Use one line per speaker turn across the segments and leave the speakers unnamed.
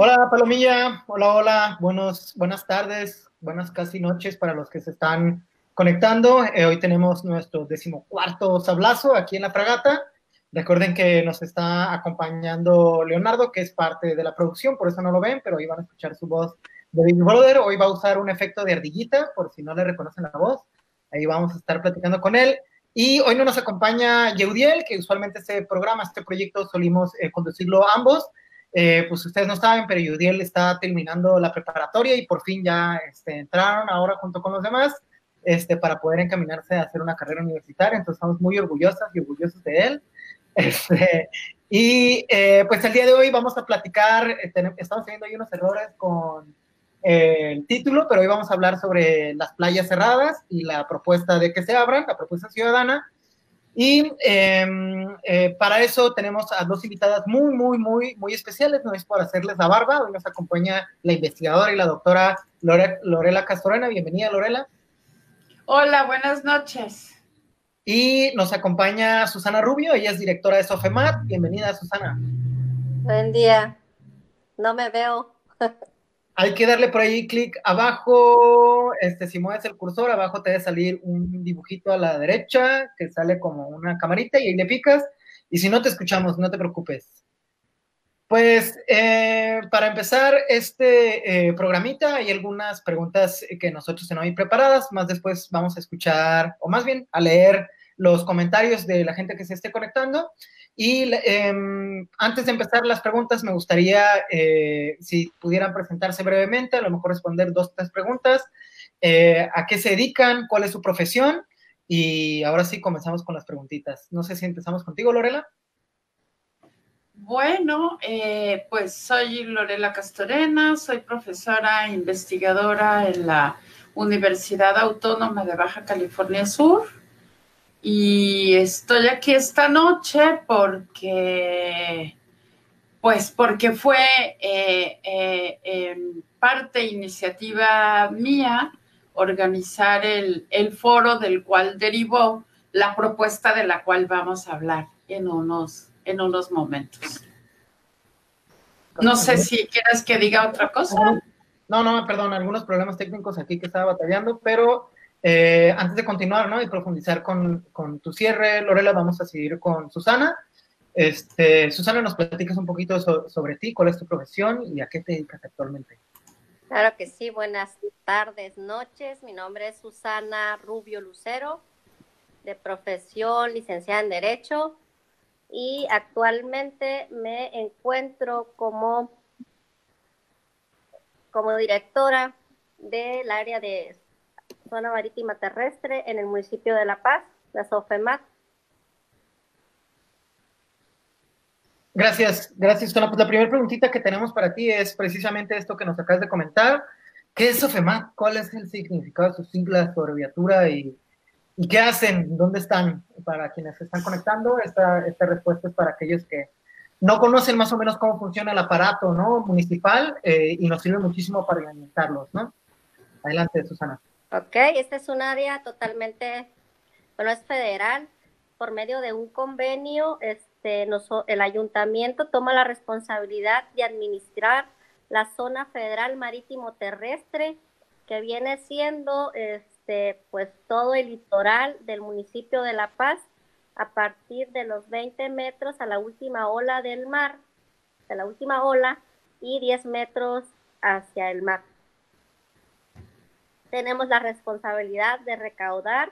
Hola Palomilla, hola, hola, buenos, buenas tardes, buenas casi noches para los que se están conectando. Eh, hoy tenemos nuestro decimocuarto sablazo aquí en la fragata. Recuerden que nos está acompañando Leonardo, que es parte de la producción, por eso no lo ven, pero hoy van a escuchar su voz de Big Brother. Hoy va a usar un efecto de ardillita, por si no le reconocen la voz. Ahí vamos a estar platicando con él. Y hoy no nos acompaña Yeudiel, que usualmente este programa, este proyecto, solimos eh, conducirlo ambos. Eh, pues ustedes no saben, pero Yudiel está terminando la preparatoria y por fin ya este, entraron ahora junto con los demás este, para poder encaminarse a hacer una carrera universitaria. Entonces estamos muy orgullosas y orgullosos de él. Este, y eh, pues el día de hoy vamos a platicar, eh, estamos teniendo ahí unos errores con el título, pero hoy vamos a hablar sobre las playas cerradas y la propuesta de que se abran, la propuesta ciudadana. Y em, eh, para eso tenemos a dos invitadas muy, muy, muy, muy especiales. No es por hacerles la barba. Hoy nos acompaña la investigadora y la doctora Lorela Castorena. Bienvenida, Lorela.
Hola, buenas noches.
Y nos acompaña Susana Rubio. Ella es directora de Sofemat. Bienvenida, Susana.
Buen día. No me veo.
Hay que darle por ahí clic abajo, este, si mueves el cursor, abajo te debe salir un dibujito a la derecha que sale como una camarita y ahí le picas. Y si no te escuchamos, no te preocupes. Pues eh, para empezar este eh, programita hay algunas preguntas que nosotros tenemos ahí preparadas, más después vamos a escuchar, o más bien a leer los comentarios de la gente que se esté conectando. Y em, antes de empezar las preguntas, me gustaría, eh, si pudieran presentarse brevemente, a lo mejor responder dos, tres preguntas. Eh, ¿A qué se dedican? ¿Cuál es su profesión? Y ahora sí comenzamos con las preguntitas. No sé si empezamos contigo, Lorela.
Bueno, eh, pues soy Lorela Castorena, soy profesora e investigadora en la Universidad Autónoma de Baja California Sur y estoy aquí esta noche porque, pues porque fue eh, eh, en parte iniciativa mía organizar el, el, foro del cual derivó la propuesta de la cual vamos a hablar en unos, en unos momentos. No sé si quieres que diga otra cosa.
No, no, perdón, algunos problemas técnicos aquí que estaba batallando, pero eh, antes de continuar ¿no? y profundizar con, con, tu cierre, Lorela, vamos a seguir con Susana. Este, Susana, nos platicas un poquito sobre ti, cuál es tu profesión y a qué te dedicas actualmente.
Claro que sí, buenas tardes, noches. Mi nombre es Susana Rubio Lucero, de profesión licenciada en Derecho y actualmente me encuentro como, como directora del área de zona marítima terrestre en el municipio de La Paz, la SOFEMAT.
Gracias, gracias, Pues la primera preguntita que tenemos para ti es precisamente esto que nos acabas de comentar. ¿Qué es SOFEMAT? ¿Cuál es el significado de sus siglas, su abreviatura y, y, qué hacen? ¿Dónde están? Para quienes se están conectando, esta, esta respuesta es para aquellos que no conocen más o menos cómo funciona el aparato ¿no? municipal eh, y nos sirve muchísimo para alimentarlos, ¿no? Adelante, Susana.
Ok, este es un área totalmente, bueno, es federal. Por medio de un convenio, este, el ayuntamiento toma la responsabilidad de administrar la zona federal marítimo terrestre, que viene siendo este, pues todo el litoral del municipio de La Paz, a partir de los 20 metros a la última ola del mar, de la última ola, y 10 metros hacia el mar tenemos la responsabilidad de recaudar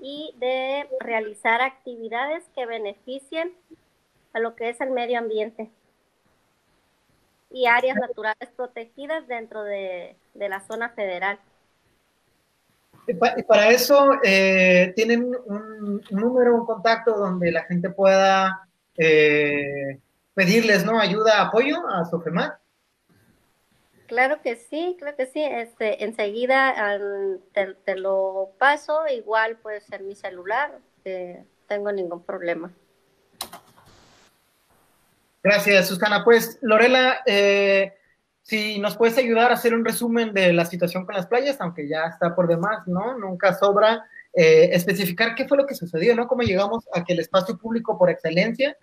y de realizar actividades que beneficien a lo que es el medio ambiente y áreas naturales protegidas dentro de, la zona federal.
Y para eso eh, tienen un, número, un contacto donde la gente pueda eh, pedirles ¿no? ayuda, apoyo a Sofemat.
Claro que sí, claro que sí. Este, enseguida te, lo paso, igual puede ser mi celular, eh, tengo ningún problema.
Gracias, Susana. Pues, Lorela, eh, si nos puedes ayudar a hacer un resumen de la situación con las playas, aunque ya está por demás, ¿no? Nunca sobra eh, especificar qué fue lo que sucedió, ¿no? Cómo llegamos a que el espacio público por excelencia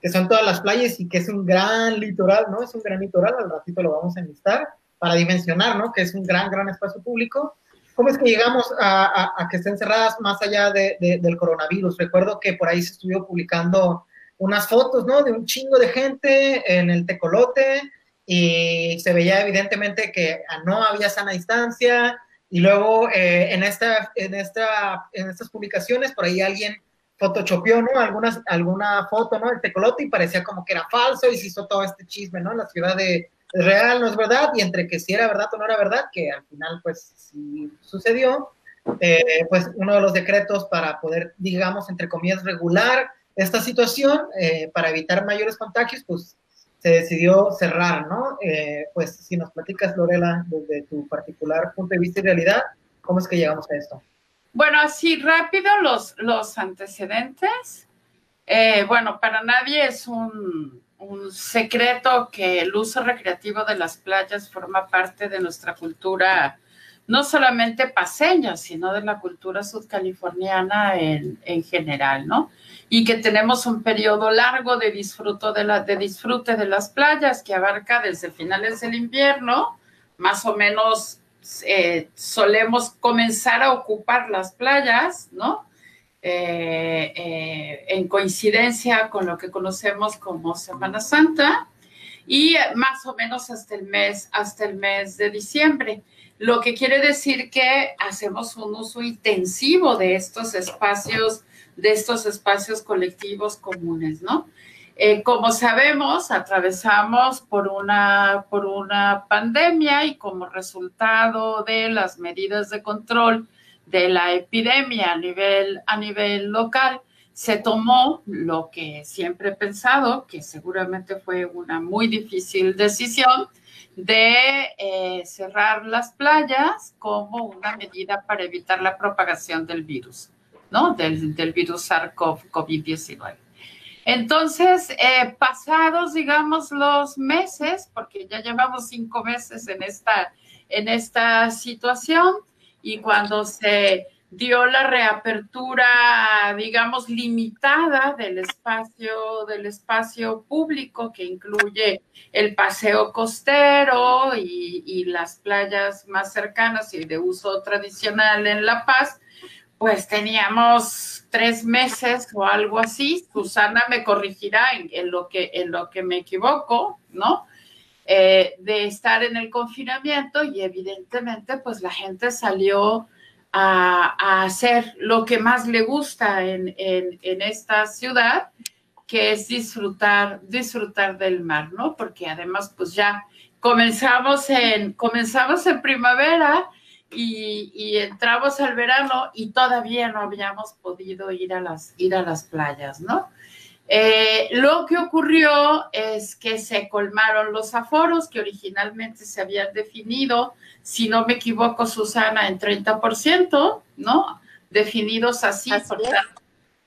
que son todas las playas y que es un gran litoral, ¿no? Es un gran litoral, al ratito lo vamos a enlistar para dimensionar, ¿no? Que es un gran, gran espacio público. ¿Cómo es que llegamos a, que estén cerradas más allá del coronavirus? Recuerdo que por ahí se estuvo publicando unas fotos, ¿no? De un chingo de gente en el tecolote y se veía evidentemente que no había sana distancia y luego eh, en, esta, en, esta, en estas publicaciones por ahí alguien photoshopeó, ¿no? Algunas, alguna foto, ¿no? El tecolote y parecía como que era falso y se hizo todo este chisme, ¿no? En la ciudad de real, no es verdad, y entre que si era verdad o no era verdad, que al final pues sí sucedió, eh, pues uno de los decretos para poder, digamos, entre comillas, regular esta situación, eh, para evitar mayores contagios, pues se decidió cerrar, ¿no? Eh, pues si nos platicas, Lorela, desde tu particular punto de vista y realidad, ¿cómo es que llegamos a esto?
Bueno, así rápido los, los antecedentes. Eh, bueno, para nadie es un, un, secreto que el uso recreativo de las playas forma parte de nuestra cultura, no solamente paseña, sino de la cultura sudcaliforniana en, en general, ¿no? Y que tenemos un periodo largo de, disfruto de, la, de disfrute de las playas que abarca desde finales del invierno, más o menos eh, solemos comenzar a ocupar las playas, ¿no? Eh, en coincidencia con lo que conocemos como Semana Santa y más o menos hasta el mes, hasta el mes de diciembre. Lo que quiere decir que hacemos un uso intensivo de estos espacios, de estos espacios colectivos comunes, ¿no? Eh, como sabemos, atravesamos por una, por una pandemia y como resultado de las medidas de control de la epidemia a nivel, a nivel local, se tomó lo que siempre he pensado, que seguramente fue una muy difícil decisión, de eh, cerrar las playas como una medida para evitar la propagación del virus, ¿no? Del, del virus SARS-CoV-19. Entonces, eh, pasados, digamos, los meses, porque ya llevamos cinco meses en esta, en esta situación, y cuando se dio la reapertura, digamos, limitada del espacio, del espacio público, que incluye el paseo costero y, las playas más cercanas y de uso tradicional en La Paz, pues teníamos tres meses o algo así. Susana me corregirá en, lo, que, en lo que me equivoco, ¿no? Eh, de estar en el confinamiento y evidentemente pues la gente salió a, hacer lo que más le gusta en, en, esta ciudad, que es disfrutar, disfrutar del mar, ¿no? Porque además pues ya comenzamos en, comenzamos en primavera y, entramos al verano y todavía no habíamos podido ir a las, ir a las playas, ¿no? Eh, lo que ocurrió es que se colmaron los aforos que originalmente se habían definido, si no me equivoco, Susana, en 30%, ¿no? Definidos así,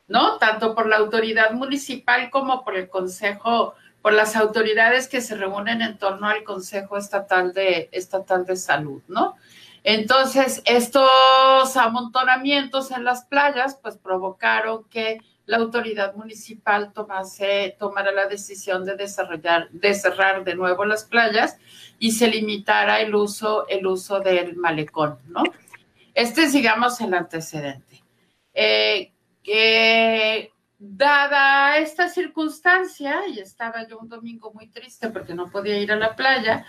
¿no? Tanto por la autoridad municipal como por el Consejo, por las autoridades que se reúnen en torno al Consejo Estatal de, Estatal de Salud, ¿no? Entonces, estos amontonamientos en las playas, pues provocaron que la autoridad municipal tomase, tomara la decisión de desarrollar, de cerrar de nuevo las playas y se limitara el uso, el uso del malecón, ¿no? Este es, digamos, el antecedente. Eh, dada esta circunstancia, y estaba yo un domingo muy triste porque no podía ir a la playa,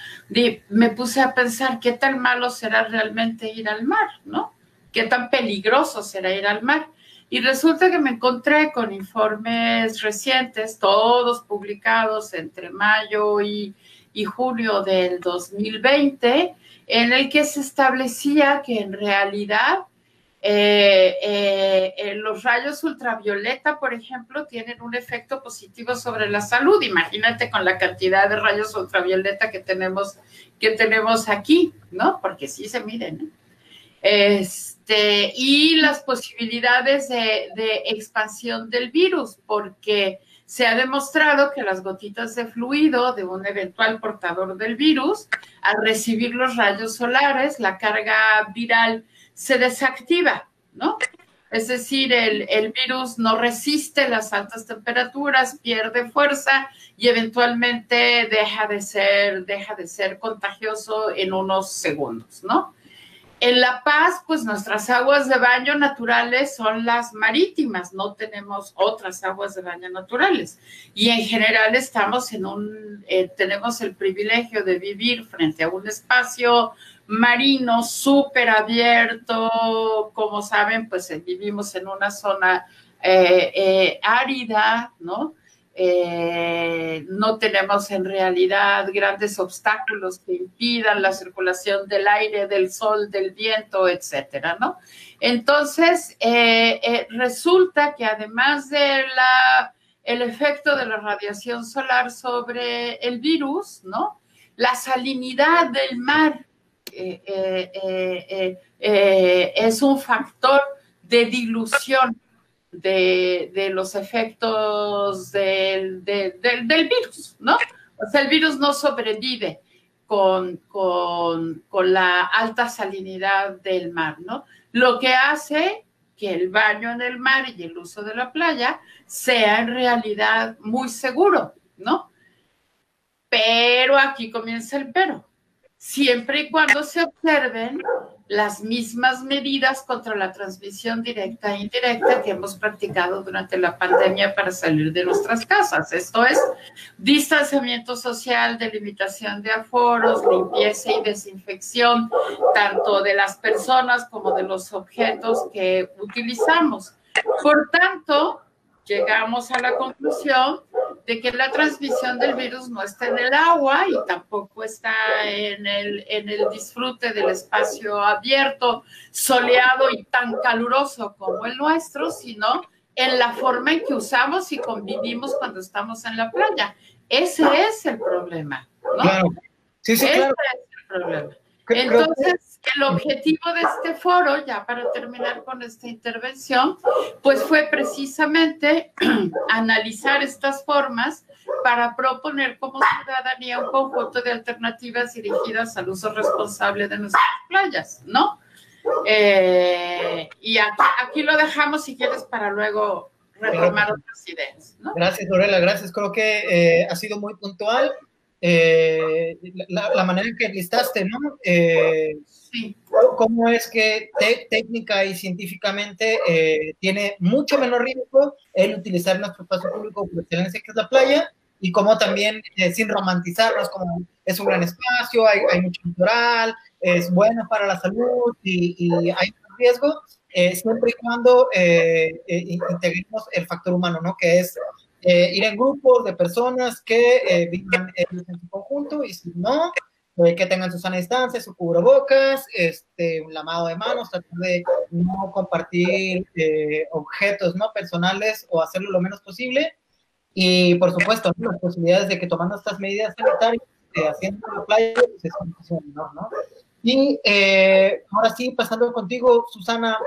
me puse a pensar qué tan malo será realmente ir al mar, ¿no? ¿Qué tan peligroso será ir al mar? Y resulta que me encontré con informes recientes, todos publicados entre mayo y, y junio del 2020, en el que se establecía que en realidad eh, eh, eh, los rayos ultravioleta, por ejemplo, tienen un efecto positivo sobre la salud. Imagínate con la cantidad de rayos ultravioleta que tenemos, que tenemos aquí, ¿no? Porque sí se miden. Este, y las posibilidades de, expansión del virus, porque se ha demostrado que las gotitas de fluido de un eventual portador del virus, al recibir los rayos solares, la carga viral se desactiva, ¿no? Es decir, el, el, virus no resiste las altas temperaturas, pierde fuerza y eventualmente deja de ser, deja de ser contagioso en unos segundos, ¿no? En La Paz, pues nuestras aguas de baño naturales son las marítimas, no tenemos otras aguas de baño naturales. Y en general estamos en un, eh, tenemos el privilegio de vivir frente a un espacio marino súper abierto. Como saben, pues eh, vivimos en una zona eh, árida, ¿no? Eh, no tenemos en realidad grandes obstáculos que impidan la circulación del aire, del sol, del viento, etcétera, ¿no? Entonces, eh, eh, resulta que además de la, el efecto de la radiación solar sobre el virus, ¿no? La salinidad del mar es un factor de dilución de, los efectos del, del, virus, ¿no? O sea, el virus no sobrevive con, con, con, la alta salinidad del mar, ¿no? Lo que hace que el baño en el mar y el uso de la playa sea en realidad muy seguro, ¿no? Pero aquí comienza el pero. Siempre y cuando se observen las mismas medidas contra la transmisión directa e indirecta que hemos practicado durante la pandemia para salir de nuestras casas. Esto es distanciamiento social, delimitación de aforos, limpieza y desinfección, tanto de las personas como de los objetos que utilizamos. Por tanto, llegamos a la conclusión de que la transmisión del virus no está en el agua y tampoco está en el, en el disfrute del espacio abierto, soleado y tan caluroso como el nuestro, sino en la forma en que usamos y convivimos cuando estamos en la playa. Ese es el problema, ¿no? Sí, sí, Ese es el problema. Entonces, el objetivo de este foro, ya para terminar con esta intervención, pues fue precisamente analizar estas formas para proponer como ciudadanía un conjunto de alternativas dirigidas al uso responsable de nuestras playas, ¿no? Eh, y aquí, lo dejamos si quieres para luego retomar otras ideas. ¿no?
Gracias, Lorela, gracias. Creo que eh, ha sido muy puntual eh, la, manera en que listaste, ¿no? Eh, sí. Cómo es que técnica y científicamente eh, tiene mucho menor riesgo el utilizar nuestro espacio público por excelencia que es la playa y cómo también, sin romantizarnos, como es un gran espacio, hay, hay mucho natural, es bueno para la salud y, y hay riesgo, siempre y cuando integremos el factor humano, ¿no? Que es eh, ir en grupos de personas que eh, vivan en conjunto y si no, eh, que tengan su sana distancia, su cubrebocas, este, un lavado de manos, tratar de no compartir objetos no personales o hacerlo lo menos posible. Y por supuesto, las posibilidades de que tomando estas medidas sanitarias, haciendo la playa, pues es una menor, ¿no? Y ahora sí, pasando contigo, Susana,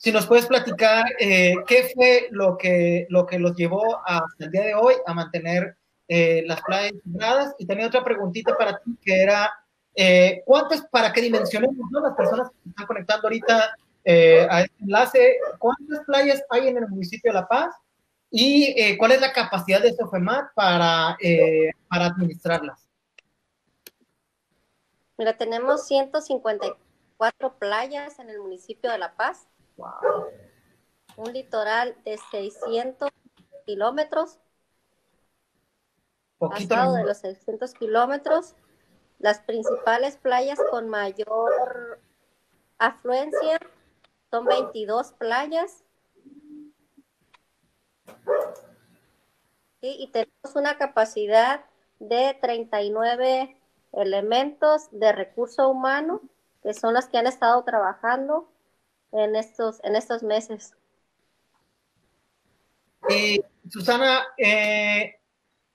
si nos puedes platicar eh, qué fue lo que, lo que los llevó hasta el día de hoy a mantener eh, las playas cerradas. Y tenía otra preguntita para ti que era, eh, ¿cuántas, para qué dimensionemos, ¿no? las personas que están conectando ahorita a este enlace, cuántas playas hay en el municipio de La Paz? ¿Y cuál es la capacidad de SOFEMAT para, para administrarlas?
Mira, tenemos 154 playas en el municipio de La Paz un litoral de 600 kilómetros. Pasado de los 600 kilómetros, las principales playas con mayor afluencia son 22 playas. y tenemos una capacidad de 39 elementos de recurso humano, que son los que han estado trabajando en estos, en estos meses.
Y Susana, eh,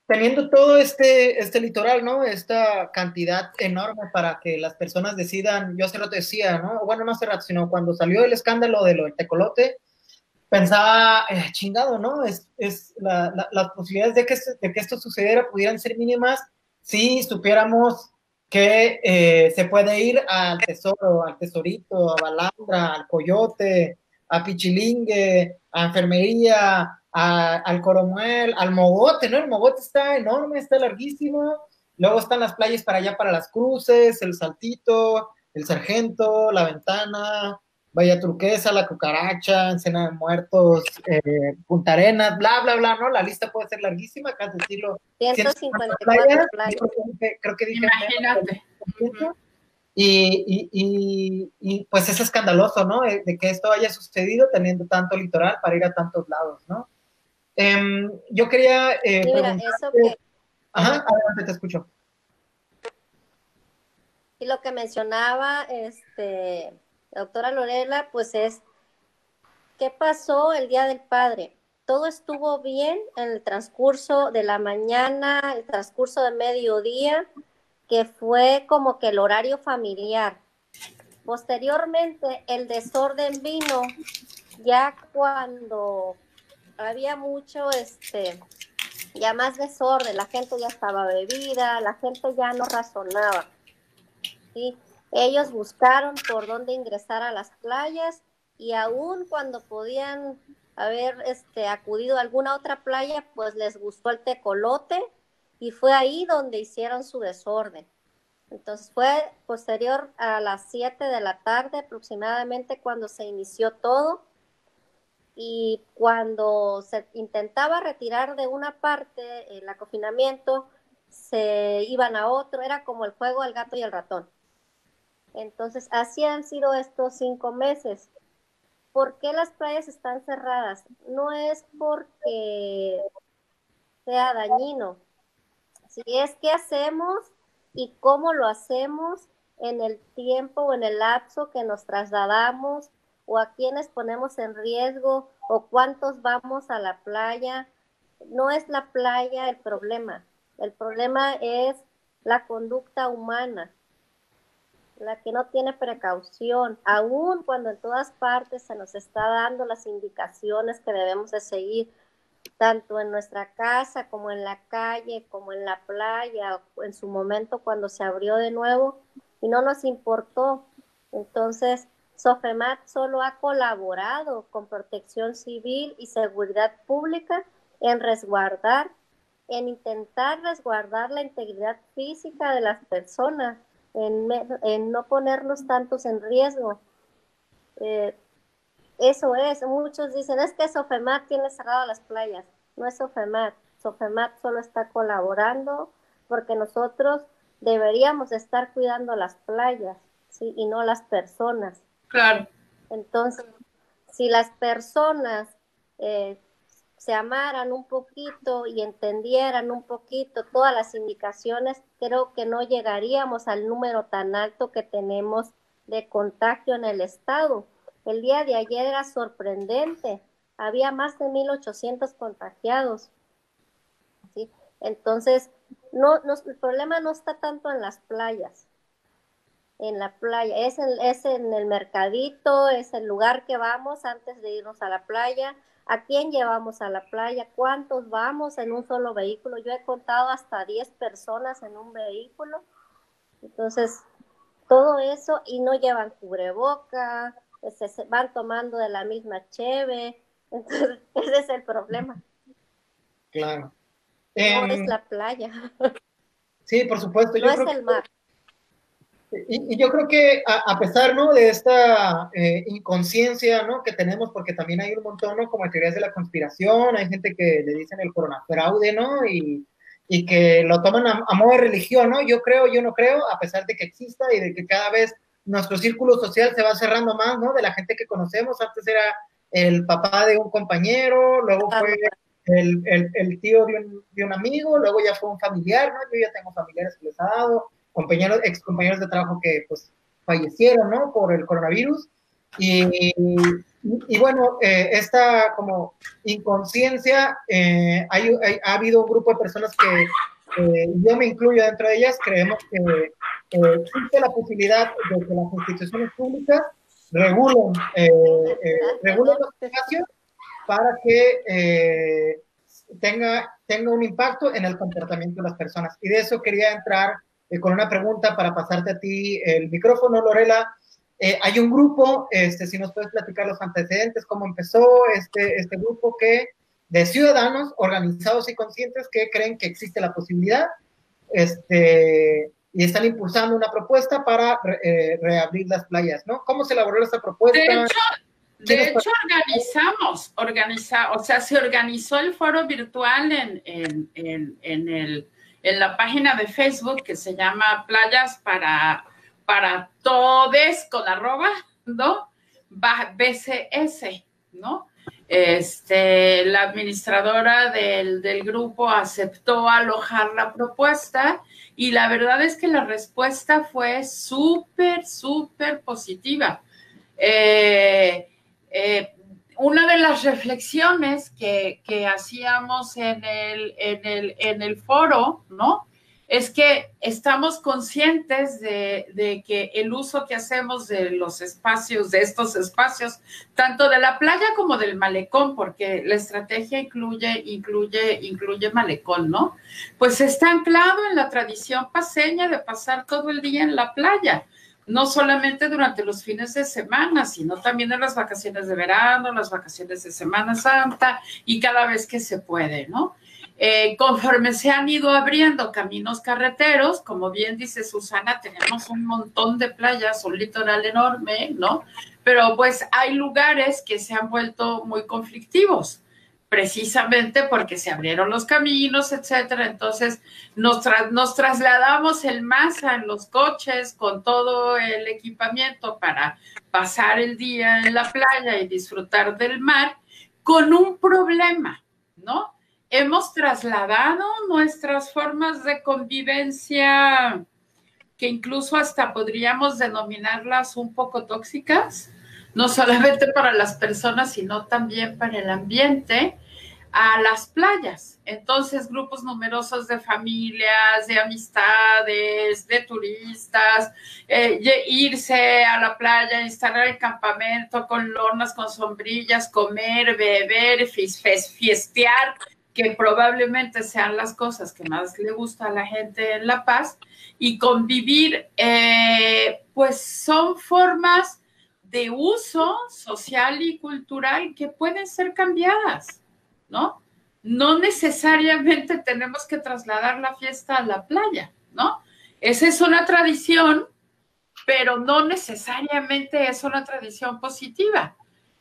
teniendo todo este, este litoral, ¿no? Esta cantidad enorme para que las personas decidan, yo hace rato decía, ¿no? Bueno, no hace rato, sino cuando salió el escándalo de lo del tecolote, pensaba, eh, chingado, ¿no? Es, es las posibilidades de que, de que esto sucediera pudieran ser mínimas si supiéramos que eh, se puede ir al tesoro, al tesorito, a Balandra, al coyote, a Pichilingue, a enfermería, al Coromuel, al Mogote, ¿no? El Mogote está enorme, está larguísimo. Luego están las playas para allá, para las cruces, el Saltito, el Sargento, la Ventana, Vaya Turquesa, la Cucaracha, Encena de Muertos, eh, Punta Arenas, bla, bla, bla, ¿no? La lista puede ser larguísima, acá decirlo.
154 playas.
Creo que dije. Imagínate. Y, y, y, pues es escandaloso, ¿no? De, que esto haya sucedido teniendo tanto litoral para ir a tantos lados, ¿no? Em, yo quería... Eh,
mira, eso que...
Ajá, adelante, te escucho.
Y lo que mencionaba, este, doctora Lorela, pues es, ¿qué pasó el Día del Padre? Todo estuvo bien en el transcurso de la mañana, el transcurso de mediodía, que fue como que el horario familiar. Posteriormente, el desorden vino ya cuando había mucho, este, ya más desorden, la gente ya estaba bebida, la gente ya no razonaba. ¿sí? Ellos buscaron por dónde ingresar a las playas y aún cuando podían haber este, acudido a alguna otra playa, pues les gustó el tecolote y fue ahí donde hicieron su desorden. Entonces fue posterior a las 7 de la tarde aproximadamente cuando se inició todo y cuando se intentaba retirar de una parte el acofinamiento, se iban a otro, era como el juego del gato y el ratón. Entonces, así han sido estos cinco meses. ¿Por qué las playas están cerradas? No es porque sea dañino, si es que hacemos y cómo lo hacemos en el tiempo o en el lapso que nos trasladamos o a quienes ponemos en riesgo o cuántos vamos a la playa. No es la playa el problema, el problema es la conducta humana la que no tiene precaución, aun cuando en todas partes se nos está dando las indicaciones que debemos de seguir, tanto en nuestra casa como en la calle, como en la playa, en su momento cuando se abrió de nuevo, y no nos importó. Entonces, Sofemat solo ha colaborado con protección civil y seguridad pública en resguardar, en intentar resguardar la integridad física de las personas en, no ponernos tantos en riesgo. Eh, eso es, muchos dicen, es que Sofemat tiene cerrado las playas. No es Sofemat, Sofemat solo está colaborando porque nosotros deberíamos estar cuidando las playas, ¿sí? Y no las personas. Entonces, si las personas eh, se amaran un poquito y entendieran un poquito todas las indicaciones, creo que no llegaríamos al número tan alto que tenemos de contagio en el estado. El día de ayer era sorprendente, había más de 1.800 contagiados. ¿sí? Entonces, no, el problema no está tanto en las playas, en la playa, es es en el mercadito, es el lugar que vamos antes de irnos a la playa, a quién llevamos a la playa, cuántos vamos en un solo vehículo. Yo he contado hasta 10 personas en un vehículo. Entonces, todo eso y no llevan cubreboca, se van tomando de la misma cheve. Entonces, ese es el problema.
Claro.
No es em, la playa.
Sí, por supuesto.
No es el mar.
Y, yo creo que a, pesar ¿no? de esta eh, inconsciencia ¿no? que tenemos, porque también hay un montón ¿no? como teorías de la conspiración, hay gente que le dicen el coronafraude, ¿no? Y, y que lo toman a, modo de religión, ¿no? Yo creo, yo no creo, a pesar de que exista y de que cada vez nuestro círculo social se va cerrando más, ¿no? De la gente que conocemos, antes era el papá de un compañero, luego fue el, el, el tío de un, de un, amigo, luego ya fue un familiar, ¿no? Yo ya tengo familiares que les ha dado, compañeros, ex compañeros de trabajo que pues fallecieron, ¿no? Por el coronavirus. Y, y, bueno, eh, esta como inconsciencia, eh, hay, ha habido un grupo de personas que yo me incluyo dentro de ellas, creemos que existe la posibilidad de que las instituciones públicas regulen, eh, regulen los espacios para que tenga, tenga un impacto en el comportamiento de las personas. Y de eso quería entrar con una pregunta para pasarte a ti el micrófono, Lorela. hay un grupo, este, si nos puedes platicar los antecedentes, cómo empezó este, este grupo que, de ciudadanos organizados y conscientes que creen que existe la posibilidad este, y están impulsando una propuesta para reabrir las playas, ¿no? ¿Cómo se elaboró esta propuesta?
De hecho, de hecho, organizamos, organiza, o sea, se organizó el foro virtual en, en, en, en, el, en la página de Facebook que se llama Playas para, para Todes con arroba, ¿no? BCS, ¿no? Este, la administradora del, del, grupo aceptó alojar la propuesta y la verdad es que la respuesta fue súper, súper positiva. Eh, eh, una de las reflexiones que, hacíamos en el, en, el, en el foro, ¿no? Es que estamos conscientes de, que el uso que hacemos de los espacios, de estos espacios, tanto de la playa como del malecón, porque la estrategia incluye, incluye, incluye malecón, ¿no? Pues está anclado en la tradición paseña de pasar todo el día en la playa no solamente durante los fines de semana, sino también en las vacaciones de verano, las vacaciones de Semana Santa y cada vez que se puede, ¿no? Eh, conforme se han ido abriendo caminos carreteros, como bien dice Susana, tenemos un montón de playas, un litoral enorme, ¿no? Pero pues hay lugares que se han vuelto muy conflictivos precisamente porque se abrieron los caminos, etcétera. Entonces nos, trasladamos el masa en los coches con todo el equipamiento para pasar el día en la playa y disfrutar del mar con un problema, ¿no? Hemos trasladado nuestras formas de convivencia que incluso hasta podríamos denominarlas un poco tóxicas, no solamente para las personas, sino también para el ambiente, a las playas. Entonces, grupos numerosos de familias, de amistades, de turistas, eh, irse a la playa, instalar el campamento con lonas, con sombrillas, comer, beber, fiestear, que probablemente sean las cosas que más le gusta a la gente en La Paz, y convivir, eh, pues son formas de uso social y cultural que pueden ser cambiadas. ¿No? No necesariamente tenemos que trasladar la fiesta a la playa, ¿no? Esa es una tradición, pero no necesariamente es una tradición positiva.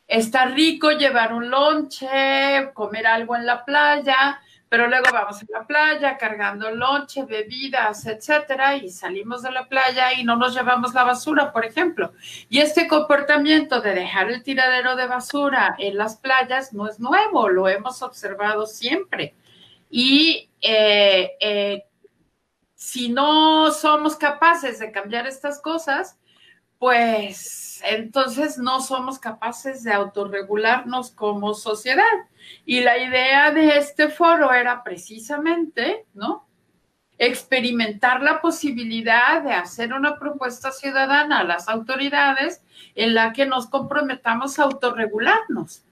Está rico llevar un lonche, comer algo en la playa, pero luego vamos a la playa cargando lonche, bebidas, etcétera, y salimos de la playa y no nos llevamos la basura, por ejemplo. Y este comportamiento de dejar el tiradero de basura en las playas no es nuevo, lo hemos observado siempre. Y eh, eh, si no somos capaces de cambiar estas cosas, pues entonces no somos capaces de autorregularnos como sociedad. Y la idea de este foro era precisamente, ¿no? Experimentar la posibilidad de hacer una propuesta ciudadana a las autoridades en la que nos comprometamos a autorregularnos,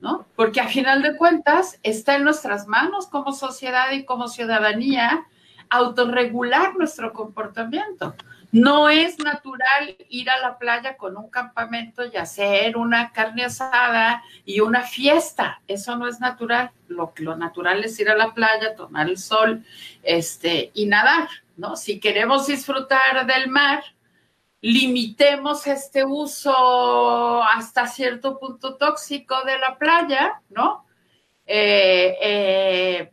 ¿no? Porque a final de cuentas está en nuestras manos como sociedad y como ciudadanía autorregular nuestro comportamiento. No es natural ir a la playa con un campamento y hacer una carne asada y una fiesta. Eso no es natural. Lo, lo natural es ir a la playa, tomar el sol este, y nadar, ¿no? Si queremos disfrutar del mar, limitemos este uso hasta cierto punto tóxico de la playa, ¿no? Eh, eh,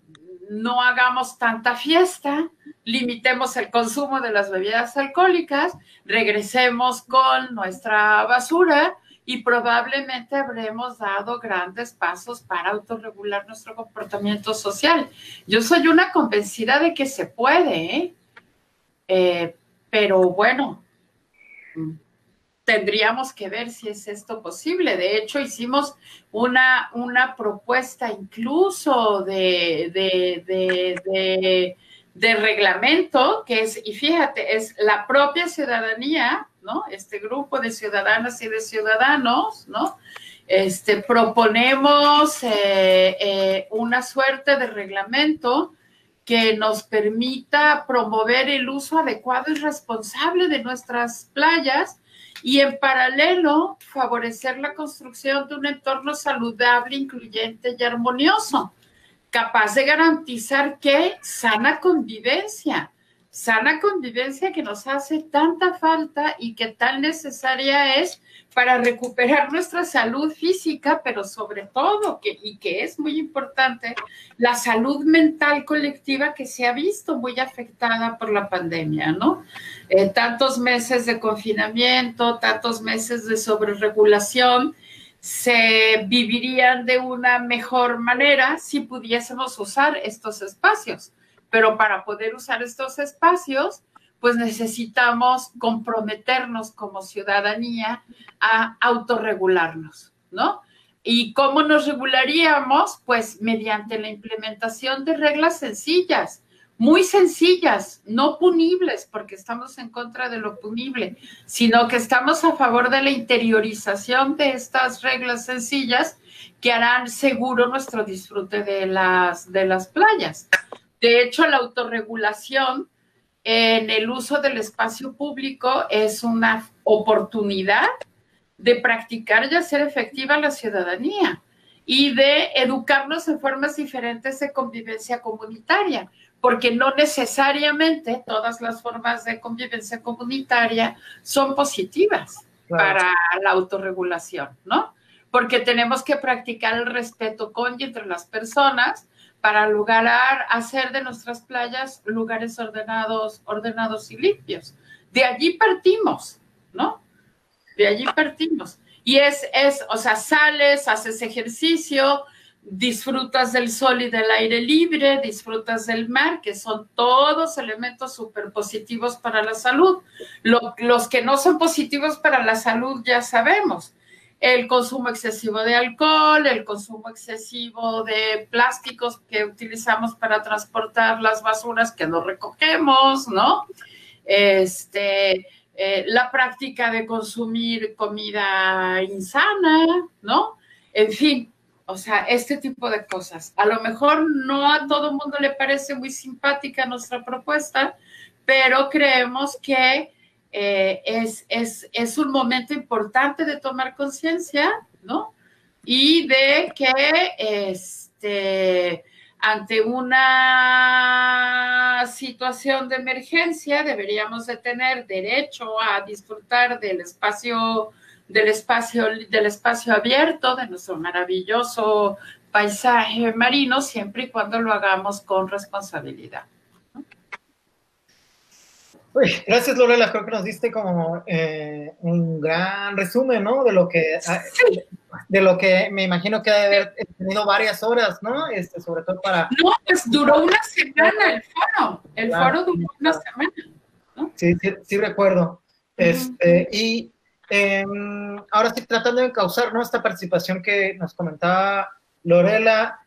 no hagamos tanta fiesta, limitemos el consumo de las bebidas alcohólicas, regresemos con nuestra basura y probablemente habremos dado grandes pasos para autorregular nuestro comportamiento social. Yo soy una convencida de que se puede, ¿eh? Eh, pero bueno, tendríamos que ver si es esto posible. De hecho, hicimos una, una propuesta incluso de, reglamento, que es, y fíjate, es la propia ciudadanía, ¿no? Este grupo de ciudadanas y de ciudadanos, ¿no? Este, proponemos eh, eh, una suerte de reglamento que nos permita promover el uso adecuado y responsable de nuestras playas y en paralelo favorecer la construcción de un entorno saludable, incluyente y armonioso, capaz de garantizar que sana convivencia, sana convivencia que nos hace tanta falta y que tan necesaria es para recuperar nuestra salud física, pero sobre todo, que, y que es muy importante, la salud mental colectiva que se ha visto muy afectada por la pandemia, ¿no? Eh, tantos meses de confinamiento, tantos meses de sobreregulación, se vivirían de una mejor manera si pudiésemos usar estos espacios. Pero para poder usar estos espacios, pues necesitamos comprometernos como ciudadanía a autorregularnos, ¿no? ¿Y cómo nos regularíamos? Pues mediante la implementación de reglas sencillas, muy sencillas, no punibles, porque estamos en contra de lo punible, sino que estamos a favor de la interiorización de estas reglas sencillas que harán seguro nuestro disfrute de las, de las playas. De hecho, la autorregulación en el uso del espacio público es una oportunidad de practicar y hacer efectiva la ciudadanía y de educarnos en formas diferentes de convivencia comunitaria, porque no necesariamente todas las formas de convivencia comunitaria son positivas para la autorregulación, ¿no? Porque tenemos que practicar el respeto con y entre las personas para lograr hacer de nuestras playas lugares ordenados, ordenados y limpios. De allí partimos, ¿no? De allí partimos. Y es, es, o sea, sales, haces ejercicio, disfrutas del sol y del aire libre, disfrutas del mar, que son todos elementos súper positivos para la salud. los que no son positivos para la salud ya sabemos, el consumo excesivo de alcohol, el consumo excesivo de plásticos que utilizamos para transportar las basuras que no recogemos, ¿no? Este, eh, la práctica de consumir comida insana, ¿no? En fin, o sea, este tipo de cosas. A lo mejor no a todo el mundo le parece muy simpática nuestra propuesta, pero creemos que eh, es, es, es, un momento importante de tomar conciencia, ¿no? Y de que este, ante una situación de emergencia deberíamos de tener derecho a disfrutar del espacio, del espacio, del espacio abierto, de nuestro maravilloso paisaje marino, siempre y cuando lo hagamos con responsabilidad
gracias Lorela, creo que nos diste como eh, un gran resumen, ¿no? De lo que, ah, de lo que me imagino que ha haber tenido varias horas, ¿no? Este, sobre todo para...
No, pues duró una semana el foro, el foro duró una semana.
Sí, sí, recuerdo. Este, y em, ahora estoy tratando de encauzar, ¿no? Esta participación que nos comentaba Lorela,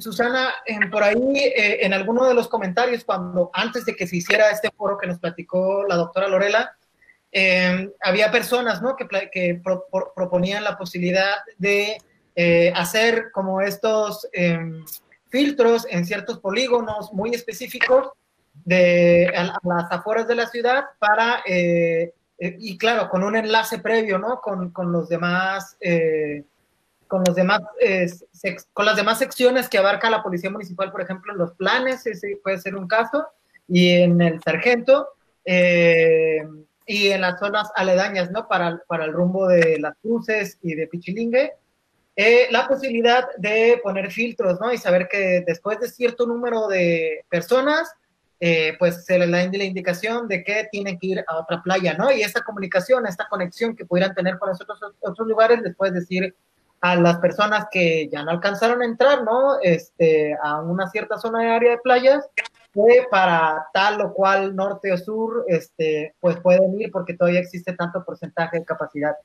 Susana, por ahí, eh, en alguno de los comentarios, cuando antes de que se hiciera este foro que nos platicó la doctora Lorela, em, había personas ¿no? que, proponían la posibilidad de eh, hacer como estos em, filtros en ciertos polígonos muy específicos de a, las afueras de la ciudad para, eh, y claro, con un enlace previo, ¿no? Con, con los demás con, los demás, con las demás secciones que abarca la Policía Municipal, por ejemplo, los planes, ese puede ser un caso, y en el sargento, eh, y en las zonas aledañas, ¿no? Para, para el rumbo de las cruces y de Pichilingue, eh, la posibilidad de poner filtros, ¿no? Y saber que después de cierto número de personas, eh, pues se les da la indicación de que tienen que ir a otra playa, ¿no? Y esta comunicación, esta conexión que pudieran tener con esos otros, otros lugares, les puedes decir a las personas que ya no alcanzaron a entrar, ¿no? Este, a una cierta zona de área de playas, que para tal o cual norte o sur, este, pues pueden ir porque todavía existe tanto porcentaje de capacidad.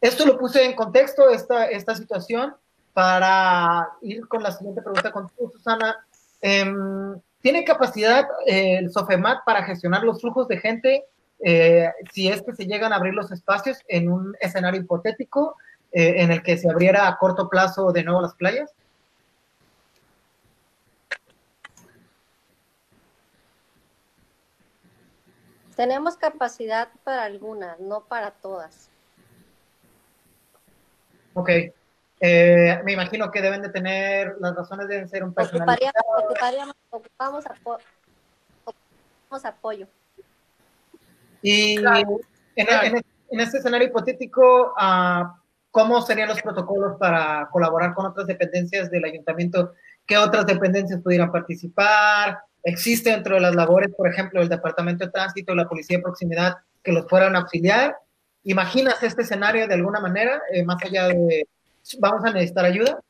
Esto lo puse en contexto, esta, esta situación, para ir con la siguiente pregunta contigo, Susana. Em, ¿Tiene capacidad eh, el Sofemat para gestionar los flujos de gente eh, si es que se llegan a abrir los espacios en un escenario hipotético eh, en el que se abriera a corto plazo de nuevo las playas?
Tenemos capacidad para algunas, no para todas.
Ok. Eh, me imagino que deben de tener, las razones deben ser un personal.
Ocuparíamos, ocupamos, apoyo.
Y en, este escenario hipotético, uh, ¿cómo serían los protocolos para colaborar con otras dependencias del ayuntamiento? ¿Qué otras dependencias pudieran participar? ¿Existe dentro de las labores, por ejemplo, el Departamento de Tránsito, la Policía de Proximidad, que los fueran a auxiliar? ¿Imaginas este escenario de alguna manera, eh, más allá de, vamos a necesitar ayuda?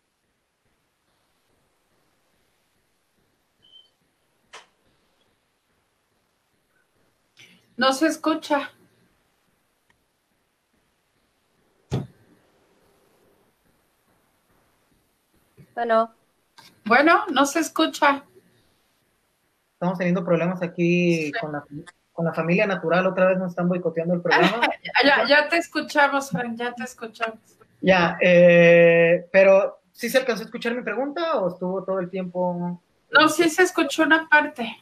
No se escucha.
Bueno.
Bueno, no se escucha.
Estamos teniendo problemas aquí con, la, con la familia natural. Otra vez nos están boicoteando el programa.
ya, ya te escuchamos, Frank, ya te escuchamos.
Ya, eh, pero ¿sí se alcanzó a escuchar mi pregunta o estuvo todo el tiempo?
No, sí se escuchó una parte.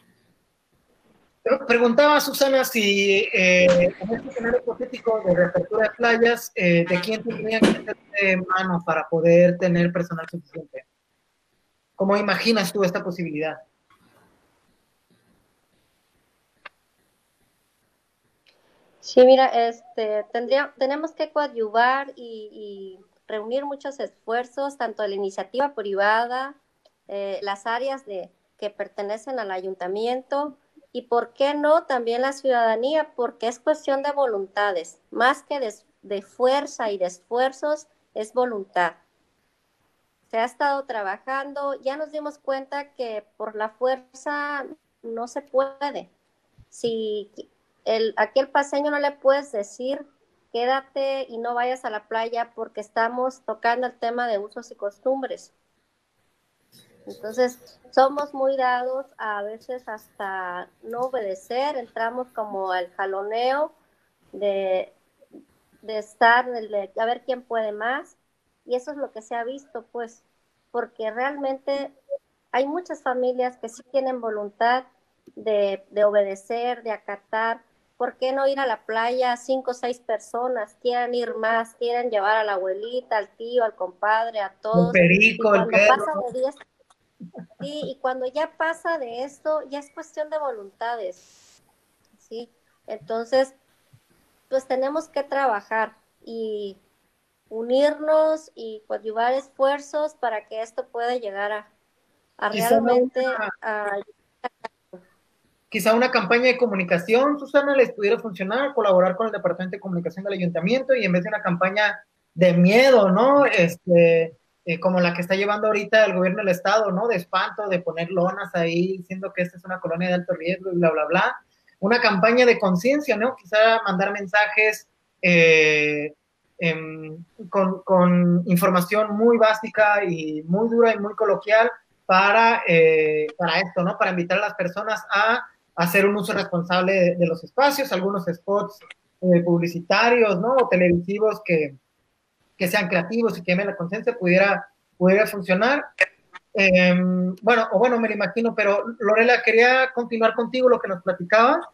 Preguntaba Susana si eh, en este escenario hipotético de reapertura de playas, eh, ¿de quién tendría que de mano para poder tener personal suficiente? ¿Cómo imaginas tú esta posibilidad?
Sí, mira, este, tendría, tenemos que coadyuvar y, reunir muchos esfuerzos, tanto de la iniciativa privada, eh, las áreas de, que pertenecen al ayuntamiento, y por qué no también la ciudadanía, porque es cuestión de voluntades, más que de, fuerza y de esfuerzos, es voluntad. Se ha estado trabajando, ya nos dimos cuenta que por la fuerza no se puede. Si el, aquí el paseño no le puedes decir, quédate y no vayas a la playa porque estamos tocando el tema de usos y costumbres. Entonces, somos muy dados a veces hasta no obedecer, entramos como al jaloneo de, de estar, de, a ver quién puede más, y eso es lo que se ha visto, pues, porque realmente hay muchas familias que sí tienen voluntad de, de obedecer, de acatar, ¿por qué no ir a la playa cinco o seis personas? Quieren ir más, quieren llevar a la abuelita, al tío, al compadre, a todos.
perico, el perro.
Sí, y cuando ya pasa de esto, ya es cuestión de voluntades, ¿sí? Entonces, pues tenemos que trabajar y unirnos y coadyuvar esfuerzos para que esto pueda llegar a, realmente
quizá una campaña de comunicación, Susana, les pudiera funcionar, colaborar con el Departamento de Comunicación del Ayuntamiento y en vez de una campaña de miedo, ¿no? Este, eh, como la que está llevando ahorita el gobierno del estado, ¿no? De espanto, de poner lonas ahí diciendo que esta es una colonia de alto riesgo y bla, bla, bla. Una campaña de conciencia, ¿no? Quizá mandar mensajes eh, em, con, con, información muy básica y muy dura y muy coloquial para, eh, para esto, ¿no? Para invitar a las personas a hacer un uso responsable de, de los espacios, algunos spots publicitarios, ¿no? O televisivos que, que sean creativos y que la conciencia pudiera, pudiera funcionar. Em, bueno, o bueno, me lo imagino, pero Lorela, quería continuar contigo lo que nos platicabas.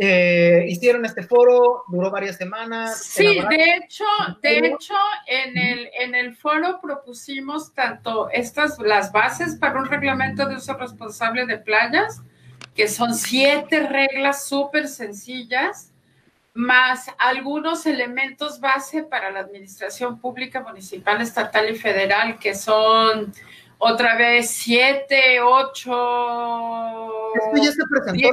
Eh, hicieron este foro, duró varias semanas.
Sí, de hecho, de hecho, en el, en el foro propusimos tanto estas, las bases para un reglamento de uso responsable de playas, que son siete reglas súper sencillas, más algunos elementos base para la administración pública municipal, estatal y federal, que son otra vez siete, ocho.
Esto ya se presentó,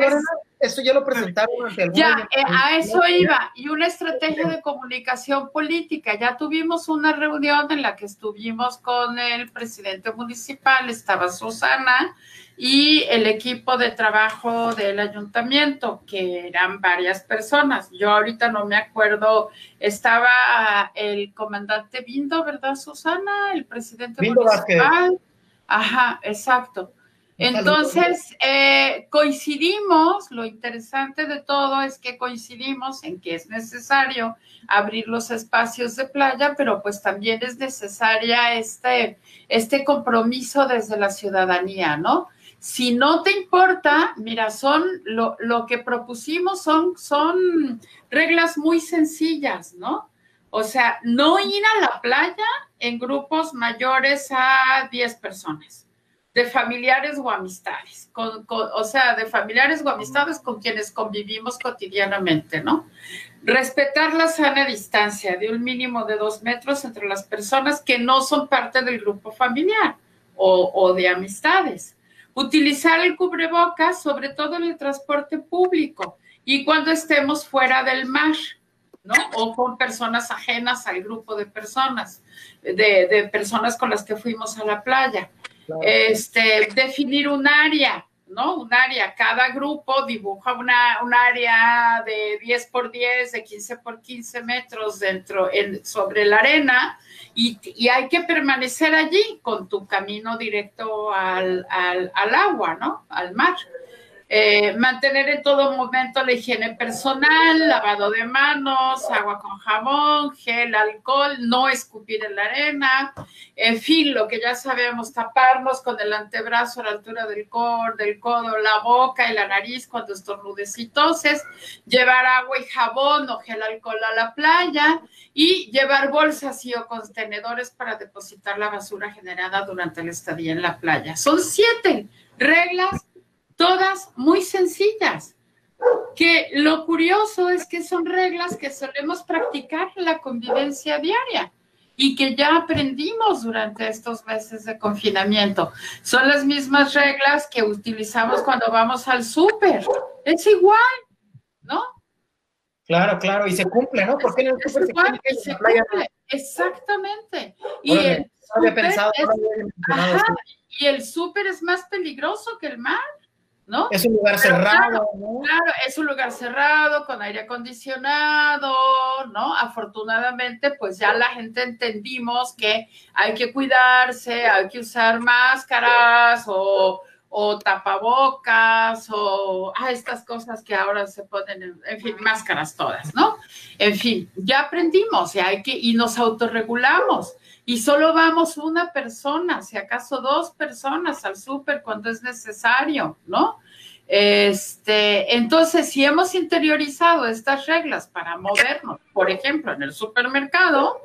Esto ya lo presentaron
Ya, eh, a eso iba. Y una estrategia de comunicación política. Ya tuvimos una reunión en la que estuvimos con el presidente municipal, estaba Susana, y el equipo de trabajo del ayuntamiento, que eran varias personas. Yo ahorita no me acuerdo, estaba el comandante Bindo, ¿verdad, Susana? El presidente municipal. Ajá, exacto. Entonces, eh, coincidimos, lo interesante de todo es que coincidimos en que es necesario abrir los espacios de playa, pero pues también es necesaria este, este compromiso desde la ciudadanía, ¿no? Si no te importa, mira, son lo, lo que propusimos son, son reglas muy sencillas, ¿no? O sea, no ir a la playa en grupos mayores a 10 personas, de familiares o amistades, o sea, de familiares o amistades con quienes convivimos cotidianamente, ¿no? Respetar la sana distancia de un mínimo de dos metros entre las personas que no son parte del grupo familiar o, o de amistades. Utilizar el cubrebocas, sobre todo en el transporte público y cuando estemos fuera del mar. ¿no? O con personas ajenas al grupo de personas, de, personas con las que fuimos a la playa. Este, definir un área, ¿no? Un área, cada grupo dibuja una, un área de 10 por 10, de 15 por 15 metros dentro, en, sobre la arena, y, y, hay que permanecer allí con tu camino directo al, al, al agua, ¿no? Al mar. Eh, mantener en todo momento la higiene personal, lavado de manos, agua con jabón, gel, alcohol, no escupir en la arena, en fin, lo que ya sabemos, taparnos con el antebrazo a la altura del, cor, del codo, la boca y la nariz cuando estornudes y llevar agua y jabón o gel alcohol a la playa y llevar bolsas y o contenedores para depositar la basura generada durante la estadía en la playa. Son siete reglas todas muy sencillas, que lo curioso es que son reglas que solemos practicar en la convivencia diaria y que ya aprendimos durante estos meses de confinamiento. Son las mismas reglas que utilizamos cuando vamos al súper. Es igual, ¿no?
Claro, claro, y se cumple, ¿no? Porque en el súper
se, se cumple. Exactamente. Y el y el súper es más peligroso que el mar. ¿No?
Es un lugar cerrado,
¿no? Claro, es un lugar cerrado, con aire acondicionado, ¿no? Afortunadamente, pues ya la gente entendimos que hay que cuidarse, hay que usar máscaras o, o tapabocas o ah, estas cosas que ahora se ponen, en, fin, máscaras todas, ¿no? En fin, ya aprendimos y hay que, y nos autorregulamos. Y solo vamos una persona, si acaso dos personas al súper cuando es necesario, ¿no? Este, entonces, si hemos interiorizado estas reglas para movernos, por ejemplo, en el supermercado,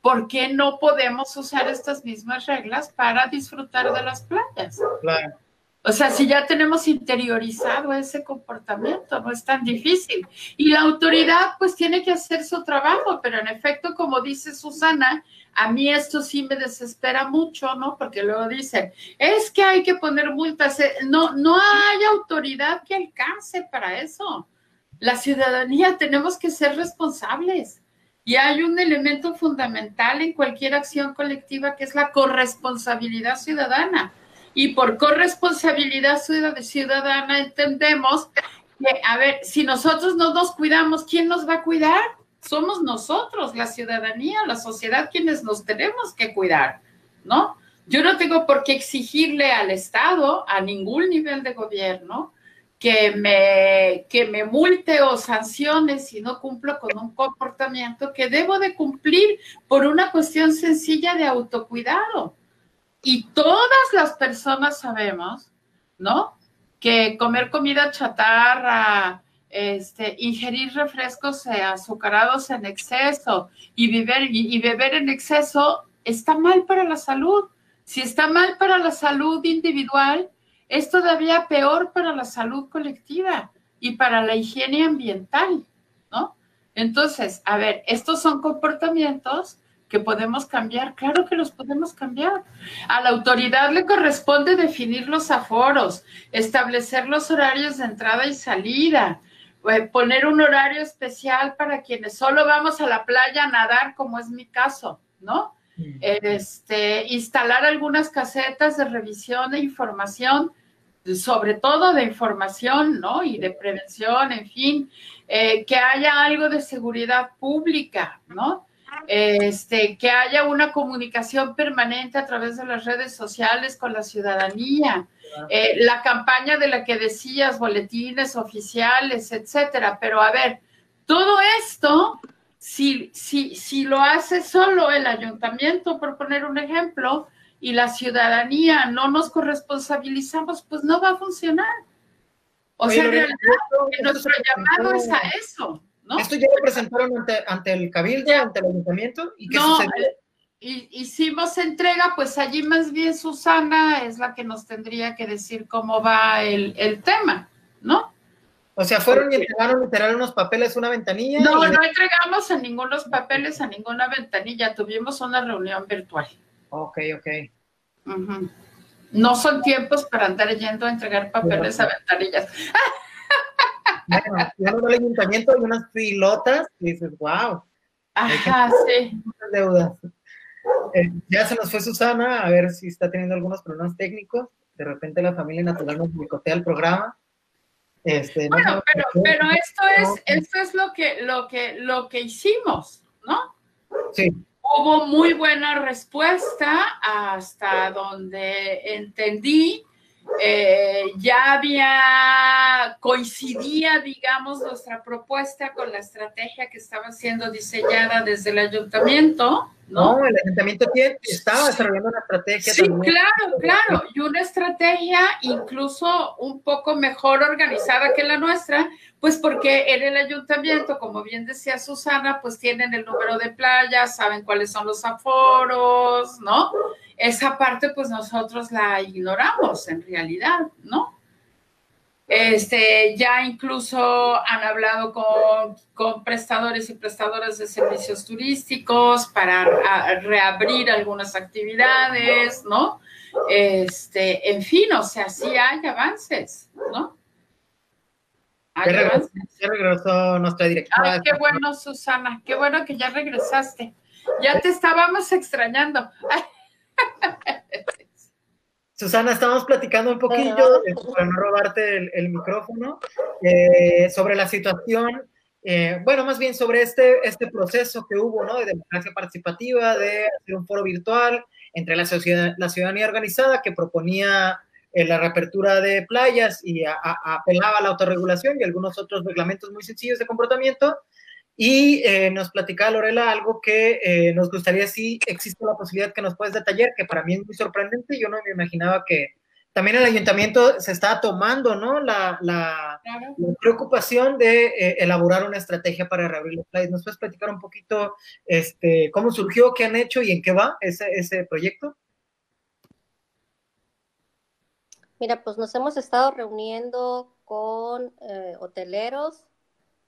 ¿por qué no podemos usar estas mismas reglas para disfrutar de las playas? Claro. O sea, si ya tenemos interiorizado ese comportamiento, no es tan difícil. Y la autoridad pues tiene que hacer su trabajo, pero en efecto, como dice Susana, a mí esto sí me desespera mucho, ¿no? Porque luego dicen, es que hay que poner multas. Eh, no, no hay autoridad que alcance para eso. La ciudadanía tenemos que ser responsables. Y hay un elemento fundamental en cualquier acción colectiva que es la corresponsabilidad ciudadana. Y por corresponsabilidad ciudadana entendemos que, a ver, si nosotros no nos cuidamos, ¿quién nos va a cuidar? Somos nosotros, la ciudadanía, la sociedad, quienes nos tenemos que cuidar, ¿no? Yo no tengo por qué exigirle al Estado, a ningún nivel de gobierno, que me, que me multe o sancione si no cumplo con un comportamiento que debo de cumplir por una cuestión sencilla de autocuidado. Y todas las personas sabemos, ¿no? Que comer comida chatarra, este, ingerir refrescos azucarados en exceso y beber, y, y beber en exceso está mal para la salud. Si está mal para la salud individual, es todavía peor para la salud colectiva y para la higiene ambiental, ¿no? Entonces, a ver, estos son comportamientos que podemos cambiar? Claro que los podemos cambiar. A la autoridad le corresponde definir los aforos, establecer los horarios de entrada y salida, eh, poner un horario especial para quienes solo vamos a la playa a nadar, como es mi caso, ¿no? Este, instalar algunas casetas de revisión e información, sobre todo de información, ¿no? Y de prevención, en fin, eh, que haya algo de seguridad pública, ¿no? Este, que haya una comunicación permanente a través de las redes sociales con la ciudadanía, eh, la campaña de la que decías, boletines oficiales, etcétera. Pero a ver, todo esto, si, si, si lo hace solo el ayuntamiento, por poner un ejemplo, y la ciudadanía no nos corresponsabilizamos, pues no va a funcionar. O sea, en realidad, nuestro llamado es a eso, ¿no?
¿Esto ya lo presentaron ante, el cabildo, ante el ayuntamiento? ¿Y qué no, eh,
hicimos entrega, pues allí más bien Susana es la que nos tendría que decir cómo va el, el tema, ¿no?
O sea, fueron y entregaron literal unos papeles, una ventanilla.
No, no entregamos a ningunos papeles, a ninguna ventanilla. Tuvimos una reunión virtual.
Ok, ok.
No son tiempos para andar yendo a entregar papeles a ventanillas.
Bueno, yo no al ayuntamiento hay unas pilotas y dices, wow.
Ajá, sí.
Deudas. Eh, ya se nos fue Susana, a ver si está teniendo algunos problemas técnicos. De repente la familia natural nos boicotea el programa.
Este, bueno, pero, pero esto es, esto es lo que, lo que, lo que hicimos, ¿no?
Sí.
Hubo muy buena respuesta hasta donde entendí. Eh, ya había, coincidía, digamos, nuestra propuesta con la estrategia que estaba siendo diseñada desde el ayuntamiento. ¿no?
el ayuntamiento estaba desarrollando una estrategia.
Sí, claro, claro, y una estrategia incluso un poco mejor organizada que la nuestra, pues porque en el ayuntamiento, como bien decía Susana, pues tienen el número de playas, saben cuáles son los aforos, ¿no? Esa parte pues nosotros la ignoramos en realidad, ¿no? Este, ya incluso han hablado con, prestadores y prestadoras de servicios turísticos para reabrir algunas actividades, ¿no? Este, en fin, o sea, sí hay avances, ¿no?
Hay ya, avances. ya regresó nuestra directora.
Ay, qué bueno, Susana, qué bueno que ya regresaste. Ya te estábamos extrañando.
Susana, estamos platicando un poquillo, eh, para no robarte el, micrófono, eh, sobre la situación, eh, bueno, más bien sobre este, este proceso que hubo, ¿no? De democracia participativa, de hacer un foro virtual entre la, sociedad, la ciudadanía organizada que proponía la reapertura de playas y apelaba a la autorregulación y algunos otros reglamentos muy sencillos de comportamiento, y eh, nos platicaba Lorela algo que eh, nos gustaría si existe la posibilidad que nos puedes detallar, que para mí es muy sorprendente. Yo no me imaginaba que también el ayuntamiento se estaba tomando, ¿no? La, la, preocupación de eh, elaborar una estrategia para reabrir los playas. ¿Nos puedes platicar un poquito este, cómo surgió, qué han hecho y en qué va ese, ese proyecto?
Mira, pues nos hemos estado reuniendo con hoteleros,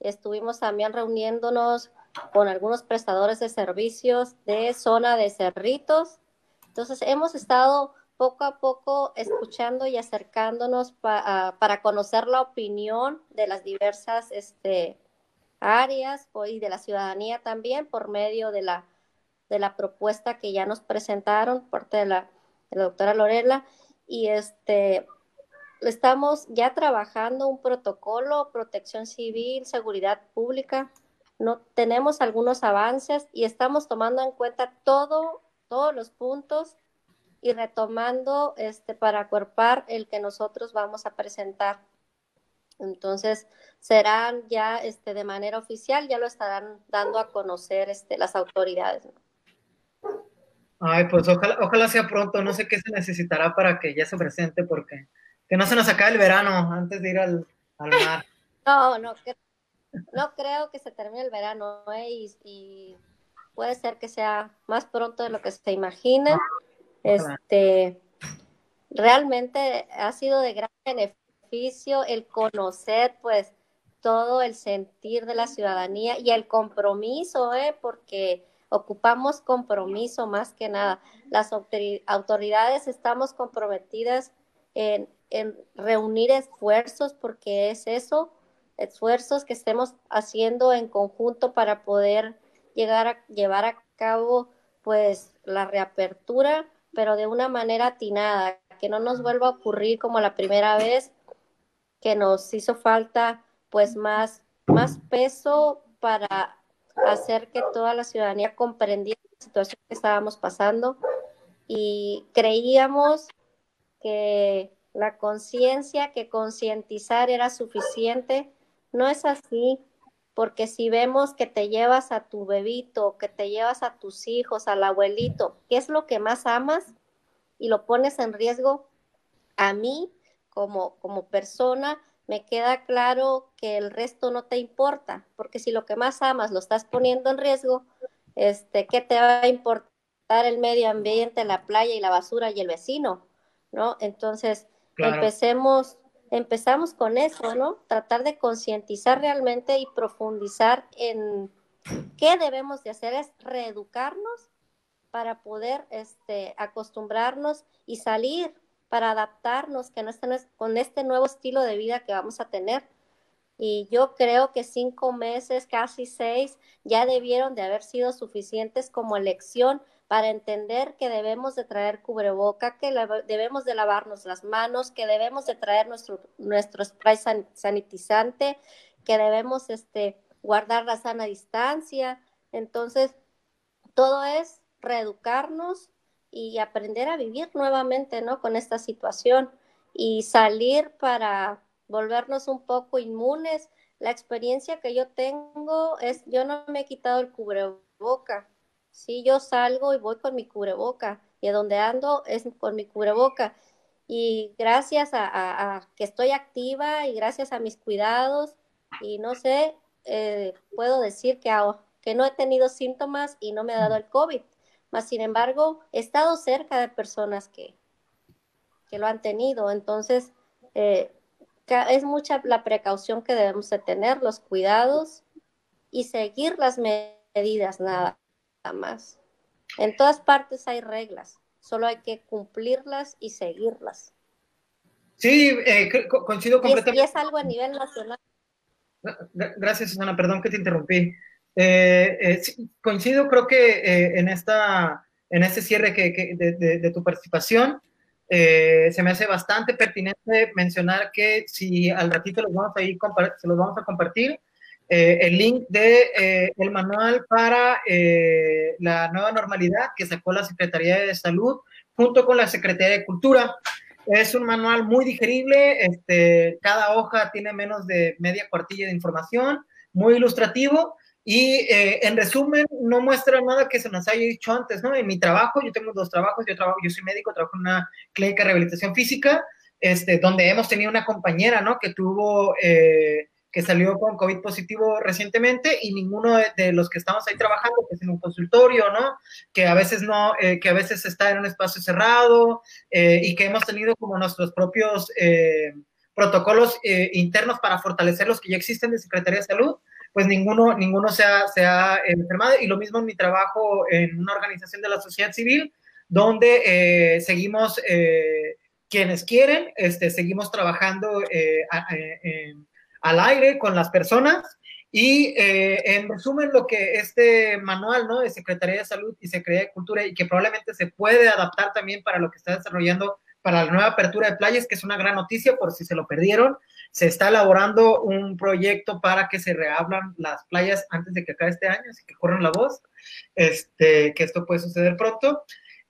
Estuvimos también reuniéndonos con algunos prestadores de servicios de zona de Cerritos. Entonces, hemos estado poco a poco escuchando y acercándonos para conocer la opinión de las diversas este, áreas y de la ciudadanía también por medio de la, de la propuesta que ya nos presentaron por parte de la doctora Lorela. Y este, estamos ya trabajando un protocolo, protección civil, seguridad pública. No tenemos algunos avances y estamos tomando en cuenta todo, todos los puntos y retomando este para acuerpar el que nosotros vamos a presentar. Entonces, serán ya este de manera oficial, ya lo estarán dando a conocer este las autoridades.
Ay, pues ojalá, ojalá sea pronto, no sé qué se necesitará para que ya se presente porque que no se nos acabe el verano antes de ir al, mar.
No, no, no creo que se termine el verano ¿eh? y, puede ser que sea más pronto de lo que se imagina. Este, realmente ha sido de gran beneficio el conocer, pues, todo el sentir de la ciudadanía y el compromiso, ¿eh? porque ocupamos compromiso más que nada. Las autoridades estamos comprometidas en en reunir esfuerzos, porque es eso, esfuerzos que estemos haciendo en conjunto para poder llegar a llevar a cabo pues la reapertura, pero de una manera atinada, que no nos vuelva a ocurrir como la primera vez que nos hizo falta pues más, más peso para hacer que toda la ciudadanía comprendiera la situación que estábamos pasando y creíamos que la conciencia, que concientizar era suficiente. No es así, porque si vemos que te llevas a tu bebito, que te llevas a tus hijos, al abuelito, ¿qué es lo que más amas? y lo pones en riesgo, a mí como, como persona me queda claro que el resto no te importa, porque si lo que más amas lo estás poniendo en riesgo, este, ¿qué te va a importar el medio ambiente, la playa y la basura y el vecino? ¿No? Entonces, empecemos, empezamos con eso, ¿no? Tratar de concientizar realmente y profundizar en qué debemos de hacer es reeducarnos para poder este, acostumbrarnos y salir para adaptarnos que no con este nuevo estilo de vida que vamos a tener. Y yo creo que cinco meses, casi seis, ya debieron de haber sido suficientes como elección para entender que debemos de traer cubreboca, que debemos de lavarnos las manos, que debemos de traer nuestro, nuestro spray sanitizante, que debemos este, guardar la sana distancia. Entonces, todo es reeducarnos y aprender a vivir nuevamente, ¿no? Con esta situación y salir para volvernos un poco inmunes. La experiencia que yo tengo es, yo no me he quitado el cubreboca. Sí, yo salgo y voy con mi cubreboca y a donde ando es con mi cubreboca. Y gracias a, que estoy activa y gracias a mis cuidados y no sé, eh, puedo decir que, que no he tenido síntomas y no me ha dado el COVID más sin embargo, he estado cerca de personas que, que lo han tenido. Entonces, eh, es mucha la precaución que debemos de tener, los cuidados y seguir las medidas nada más. En todas partes hay reglas, solo hay que cumplirlas y seguirlas.
Sí, eh, coincido completamente.
Y es, algo a nivel nacional.
Gracias, Susana, perdón que te interrumpí. Eh, eh, coincido, creo que eh, en, esta, en este cierre que, de, tu participación, se me hace bastante pertinente mencionar que si al ratito los vamos a ir se los vamos a compartir, el link de el manual para la nueva normalidad que sacó la Secretaría de Salud junto con la Secretaría de Cultura. Es un manual muy digerible, este, cada hoja tiene menos de media cuartilla de información, muy ilustrativo y eh, en resumen, no muestra nada que se nos haya dicho antes, ¿no? En mi trabajo, yo tengo dos trabajos, yo trabajo, yo soy médico, trabajo en una clínica de rehabilitación física, este, donde hemos tenido una compañera, ¿no? Que tuvo, eh, que salió con COVID positivo recientemente y ninguno de, los que estamos ahí trabajando, que es en un consultorio, ¿no? Que a veces no, eh, que a veces está en un espacio cerrado y que hemos tenido como nuestros propios protocolos internos para fortalecer los que ya existen de Secretaría de Salud pues ninguno, ninguno se ha, se ha enfermado. Y lo mismo en mi trabajo en una organización de la sociedad civil, donde eh, seguimos, eh, quienes quieren, este, seguimos trabajando eh, al aire con las personas. Y en resumen, lo que este manual ¿no? de Secretaría de Salud y Secretaría de Cultura, y que probablemente se puede adaptar también para lo que está desarrollando para la nueva apertura de playas, que es una gran noticia por si se lo perdieron. Se está elaborando un proyecto para que se reabran las playas antes de que acabe este año, así que corran la voz, este, que esto puede suceder pronto.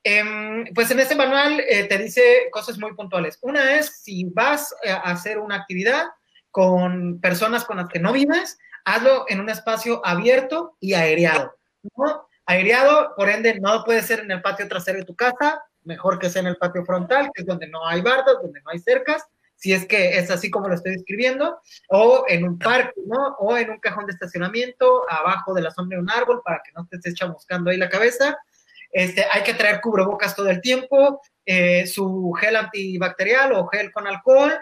Em, pues en este manual eh, te dice cosas muy puntuales. Una es, si vas a hacer una actividad con personas con las que no vives, hazlo en un espacio abierto y aereado. ¿no? Aereado, por ende, no puede ser en el patio trasero de tu casa, mejor que sea en el patio frontal, que es donde no hay bardas, donde no hay cercas, si es que es así como lo estoy describiendo, o en un parque, ¿no? O en un cajón de estacionamiento, abajo de la sombra de un árbol, para que no te estés chamuscando ahí la cabeza. Este, hay que traer cubrebocas todo el tiempo, eh, su gel antibacterial o gel con alcohol,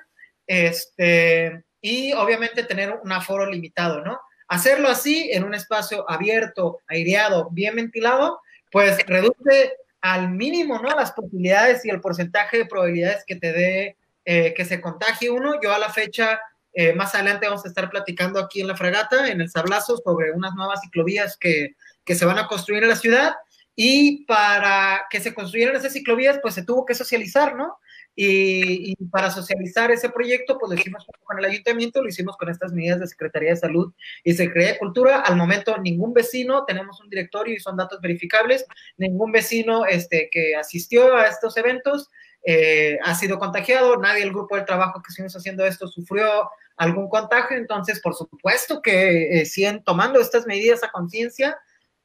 este, y obviamente tener un aforo limitado, ¿no? Hacerlo así en un espacio abierto, aireado, bien ventilado, pues reduce al mínimo, ¿no? Las posibilidades y el porcentaje de probabilidades que te dé eh, que se contagie uno. Yo a la fecha, eh, más adelante vamos a estar platicando aquí en la fragata, en el Sablazo, sobre unas nuevas ciclovías que, que se van a construir en la ciudad. Y para que se construyeran esas ciclovías, pues se tuvo que socializar, ¿no? Y, para socializar ese proyecto, pues lo hicimos con el ayuntamiento, lo hicimos con estas medidas de Secretaría de Salud y Secretaría de Cultura. Al momento, ningún vecino, tenemos un directorio y son datos verificables, ningún vecino este, que asistió a estos eventos eh, ha sido contagiado, nadie del grupo del trabajo que estuvimos haciendo esto sufrió algún contagio, entonces, por supuesto que eh, siguen tomando estas medidas a conciencia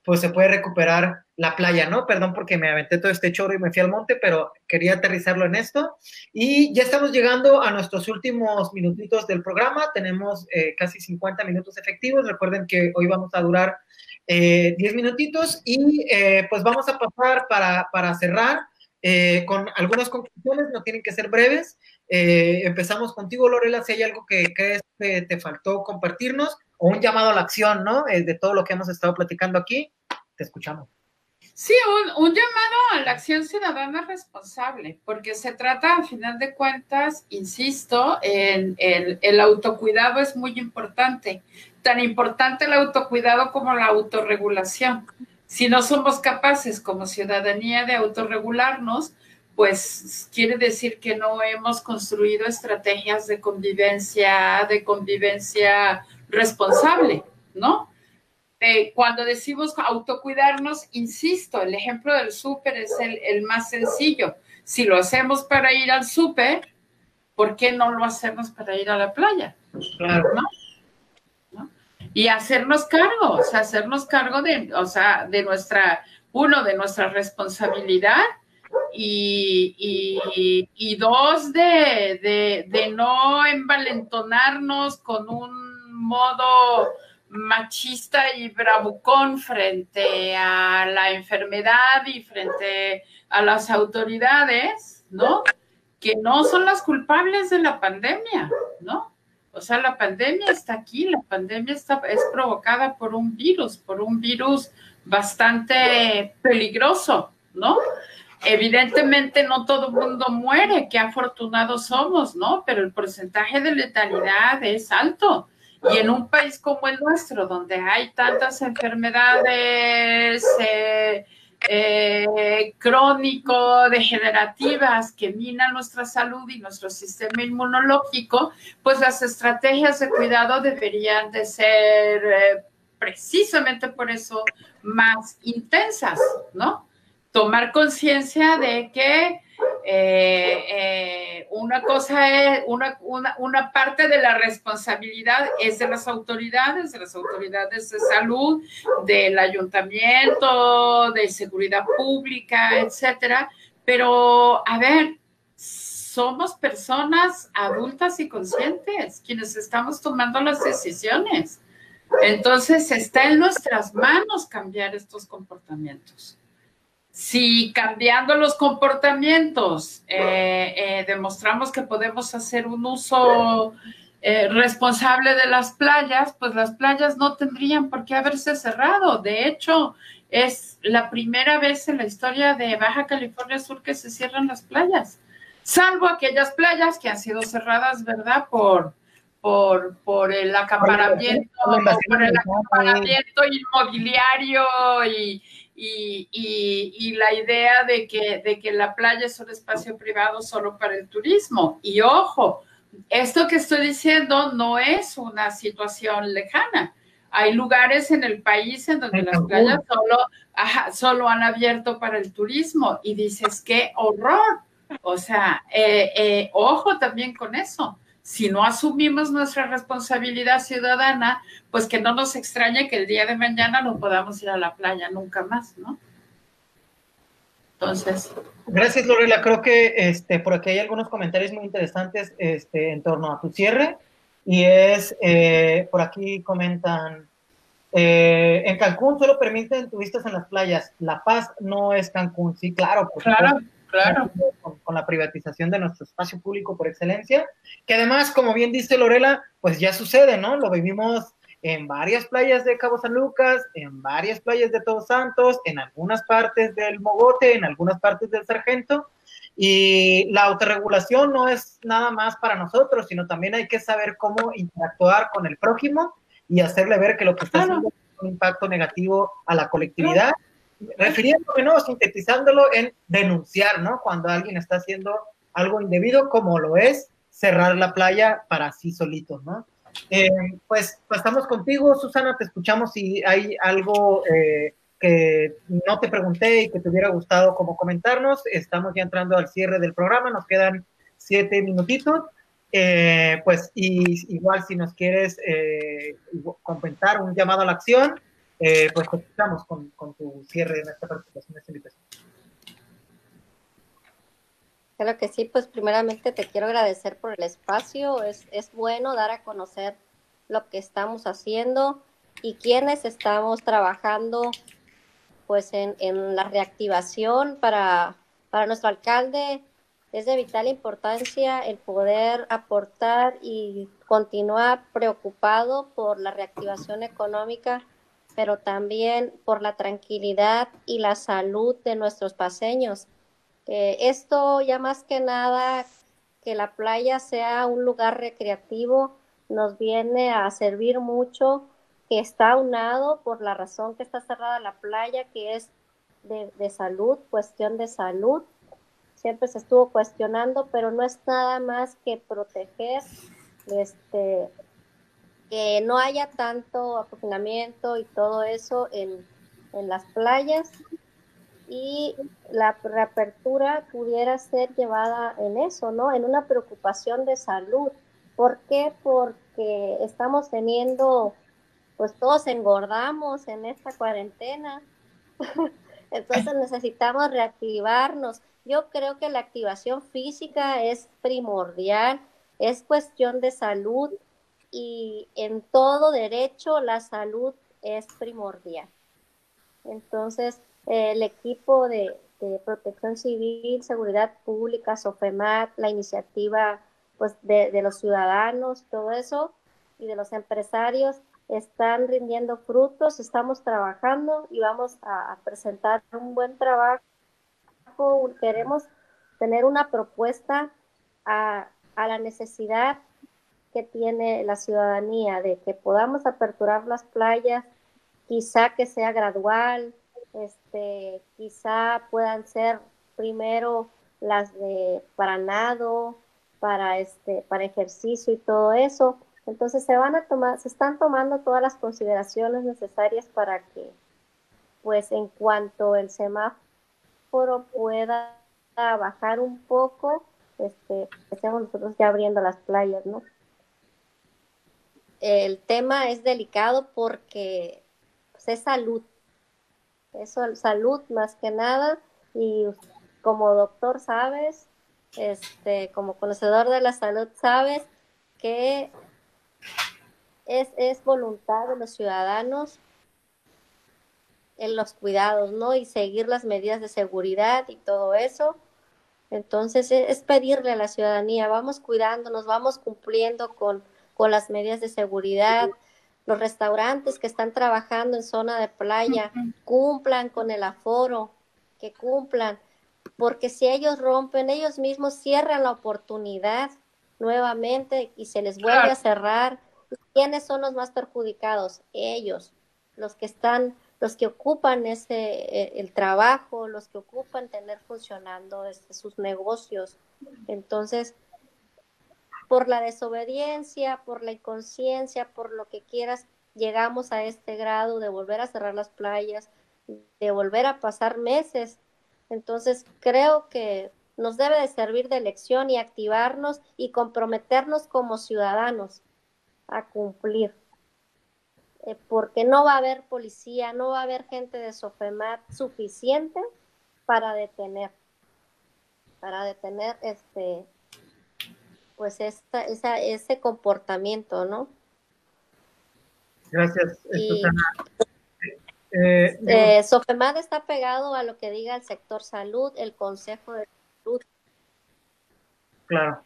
pues se puede recuperar la playa, ¿no? Perdón porque me aventé todo este choro y me fui al monte, pero quería aterrizarlo en esto. Y ya estamos llegando a nuestros últimos minutitos del programa. Tenemos eh, casi 50 minutos efectivos. Recuerden que hoy vamos a durar 10 eh, minutitos y eh, pues vamos a pasar para, para cerrar con algunas conclusiones, no tienen que ser breves. empezamos contigo, Lorela, si hay algo que crees que te faltó compartirnos o un llamado a la acción, ¿no? de todo lo que hemos estado platicando aquí. Te escuchamos.
Sí, un, llamado a la acción ciudadana responsable, porque se trata, a final de cuentas, insisto, en, el autocuidado es muy importante, tan importante el autocuidado como la autorregulación. Si no somos capaces como ciudadanía de autorregularnos, pues quiere decir que no hemos construido estrategias de convivencia, de convivencia responsable, ¿no? cuando decimos autocuidarnos, insisto, el ejemplo del súper es el, más sencillo. Si lo hacemos para ir al súper, ¿por qué no lo hacemos para ir a la playa? Claro. ¿No? Y hacernos cargo, o sea, hacernos cargo de, o sea, de nuestra, uno, de nuestra responsabilidad y, y, dos, de, de no envalentonarnos con un modo machista y bravucón frente a la enfermedad y frente a las autoridades, ¿no? Que no son las culpables de la pandemia, ¿no? O sea, la pandemia está aquí, la pandemia está, es provocada por un virus, por un virus bastante peligroso, ¿no? Evidentemente no todo el mundo muere, qué afortunados somos, ¿no? Pero el porcentaje de letalidad es alto. Y en un país como el nuestro, donde hay tantas enfermedades eh, eh, crónico-degenerativas que minan nuestra salud y nuestro sistema inmunológico, pues las estrategias de cuidado deberían de ser eh, precisamente por eso más intensas, ¿no? Tomar conciencia de que eh, eh, una cosa es, una, una, parte de la responsabilidad es de las autoridades, de las autoridades de salud, del ayuntamiento, de seguridad pública, etcétera. Pero, a ver, somos personas adultas y conscientes quienes estamos tomando las decisiones. Entonces, está en nuestras manos cambiar estos comportamientos si cambiando los comportamientos eh, eh, demostramos que podemos hacer un uso eh, responsable de las playas, pues las playas no tendrían por qué haberse cerrado. De hecho, es la primera vez en la historia de Baja California Sur que se cierran las playas, salvo aquellas playas que han sido cerradas, ¿verdad? Por, por, por el acaparamiento, por el acaparamiento inmobiliario y, y, la idea de que, de que la playa es un espacio privado solo para el turismo. Y ojo, esto que estoy diciendo no es una situación lejana. Hay lugares en el país en donde las playas solo, solo han abierto para el turismo y dices, qué horror. O sea, eh, eh, ojo también con eso si no asumimos nuestra responsabilidad ciudadana, pues que no nos extrañe que el día de mañana no podamos ir a la playa nunca más, ¿no? Entonces.
Gracias, Lorela. Creo que este, por aquí hay algunos comentarios muy interesantes este, en torno a tu cierre. Y es, eh, por aquí comentan, eh, en Cancún solo permiten turistas en las playas. La Paz no es Cancún. Sí, claro.
claro. Claro.
Con, la privatización de nuestro espacio público por excelencia, que además, como bien dice Lorela, pues ya sucede, ¿no? Lo vivimos en varias playas de Cabo San Lucas, en varias playas de Todos Santos, en algunas partes del Mogote, en algunas partes del Sargento. Y la autorregulación no es nada más para nosotros, sino también hay que saber cómo interactuar con el prójimo y hacerle ver que lo que está haciendo es un impacto negativo a la colectividad refiriéndome, ¿no? Sintetizándolo en denunciar, ¿no? Cuando alguien está haciendo algo indebido, como lo es cerrar la playa para sí solitos, ¿no? Eh, pues estamos contigo, Susana, te escuchamos si hay algo eh, que no te pregunté y que te hubiera gustado como comentarnos. Estamos ya entrando al cierre del programa, nos quedan siete minutitos. Eh, pues y, igual si nos quieres comentar un llamado a la acción, eh, pues continuamos con, con, tu cierre en esta participación, en esta invitación.
Claro que sí, pues primeramente te quiero agradecer por el espacio. Es, es bueno dar a conocer lo que estamos haciendo y quienes estamos trabajando pues en, en la reactivación para, para nuestro alcalde es de vital importancia el poder aportar y continuar preocupado por la reactivación económica, pero también por la tranquilidad y la salud de nuestros paseños. Eh, esto ya más que nada, que la playa sea un lugar recreativo, nos viene a servir mucho, que está unado por la razón que está cerrada la playa, que es de salud, cuestión de salud siempre se estuvo cuestionando, pero no es nada más que proteger este que no haya tanto aproximamiento y todo eso en, en las playas y la reapertura pudiera ser llevada en eso, ¿no? En una preocupación de salud. ¿Por qué? Porque estamos teniendo, pues todos engordamos en esta cuarentena. Entonces necesitamos reactivarnos. Yo creo que la activación física es primordial, es cuestión de salud y en todo derecho la salud es primordial. Entonces, el equipo de, protección civil, seguridad pública, SOFEMAT, la iniciativa pues, de, de los ciudadanos, todo eso, y de los empresarios, están rindiendo frutos, estamos trabajando y vamos a presentar un buen trabajo queremos tener una propuesta a, la necesidad que tiene la ciudadanía de que podamos aperturar las playas, quizá que sea gradual, este, quizá puedan ser primero las de para nado, para este, para ejercicio y todo eso. Entonces se van a tomar, se están tomando todas las consideraciones necesarias para que, pues en cuanto el semáforo pueda bajar un poco, este, estemos nosotros ya abriendo las playas, ¿no? El tema es delicado porque pues, es salud, eso salud más que nada y como doctor sabes, este, como conocedor de la salud sabes que es, es voluntad de los ciudadanos en los cuidados, ¿no? Y seguir las medidas de seguridad y todo eso. Entonces es pedirle a la ciudadanía, vamos cuidándonos, vamos cumpliendo con, con las medidas de seguridad. Los restaurantes que están trabajando en zona de playa, cumplan con el aforo, que cumplan, porque si ellos rompen, ellos mismos cierran la oportunidad nuevamente y se les vuelve a cerrar. ¿Quiénes son los más perjudicados? Ellos, los que están los que ocupan ese, eh, el trabajo, los que ocupan tener funcionando este, sus negocios. Entonces, por la desobediencia, por la inconsciencia, por lo que quieras, llegamos a este grado de volver a cerrar las playas, de volver a pasar meses. Entonces, creo que nos debe de servir de lección y activarnos y comprometernos como ciudadanos a cumplir. Eh, porque no va a haber policía, no va a haber gente de Sofemat suficiente para detener, para detener este, pues esta, esa, ese comportamiento, ¿no?
Gracias, Susana.
Eh, eh, Sofemat está pegado a lo que diga el sector salud, el Consejo de Salud.
Claro.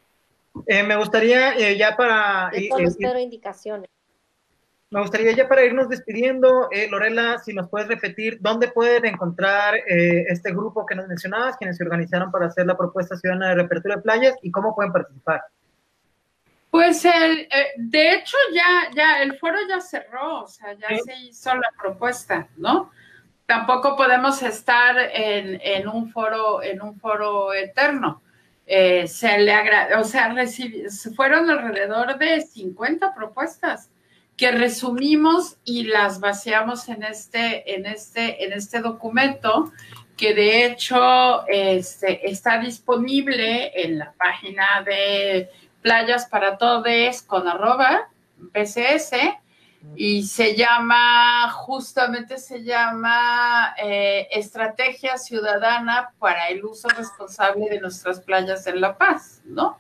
me gustaría ya para...
Yo espero indicaciones.
Me gustaría ya para irnos despidiendo, eh, Lorela, si nos puedes repetir dónde pueden encontrar eh, este grupo que nos mencionabas, quienes se organizaron para hacer la propuesta ciudadana de reapertura de playas y cómo pueden participar.
Pues el, eh, de hecho ya, ya el foro ya cerró, o sea, ya se hizo la propuesta, ¿no? Tampoco podemos estar en, en un foro, en un foro eterno. se le o sea, fueron alrededor de 50 propuestas que resumimos y las vaciamos en este, en este, en este documento, que de hecho este, está disponible en la página de Playas para Todes con arroba PCS. y se llama, justamente se llama eh, Estrategia Ciudadana para el uso responsable de nuestras playas en La Paz, ¿no?